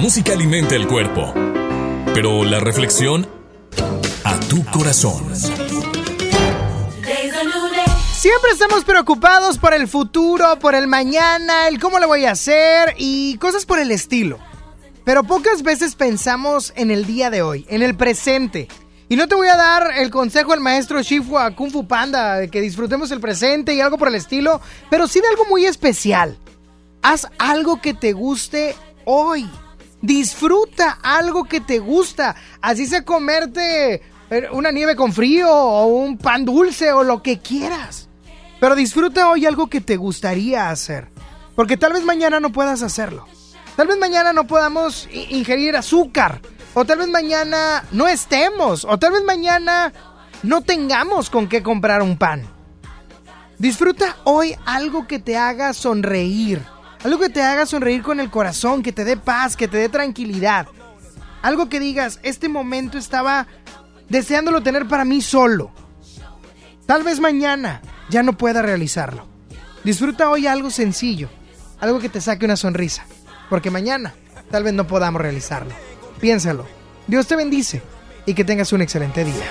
música alimenta el cuerpo, pero la reflexión a tu corazón. Siempre estamos preocupados por el futuro, por el mañana, el cómo lo voy a hacer y cosas por el estilo. Pero pocas veces pensamos en el día de hoy, en el presente. Y no te voy a dar el consejo del maestro Shifu a Kung Fu Panda de que disfrutemos el presente y algo por el estilo, pero sí de algo muy especial. Haz algo que te guste hoy. Disfruta algo que te gusta. Así sea comerte eh, una nieve con frío o un pan dulce o lo que quieras. Pero disfruta hoy algo que te gustaría hacer. Porque tal vez mañana no puedas hacerlo. Tal vez mañana no podamos ingerir azúcar. O tal vez mañana no estemos. O tal vez mañana no tengamos con qué comprar un pan. Disfruta hoy algo que te haga sonreír. Algo que te haga sonreír con el corazón, que te dé paz, que te dé tranquilidad. Algo que digas, este momento estaba deseándolo tener para mí solo. Tal vez mañana ya no pueda realizarlo. Disfruta hoy algo sencillo, algo que te saque una sonrisa, porque mañana tal vez no podamos realizarlo. Piénsalo. Dios te bendice y que tengas un excelente día.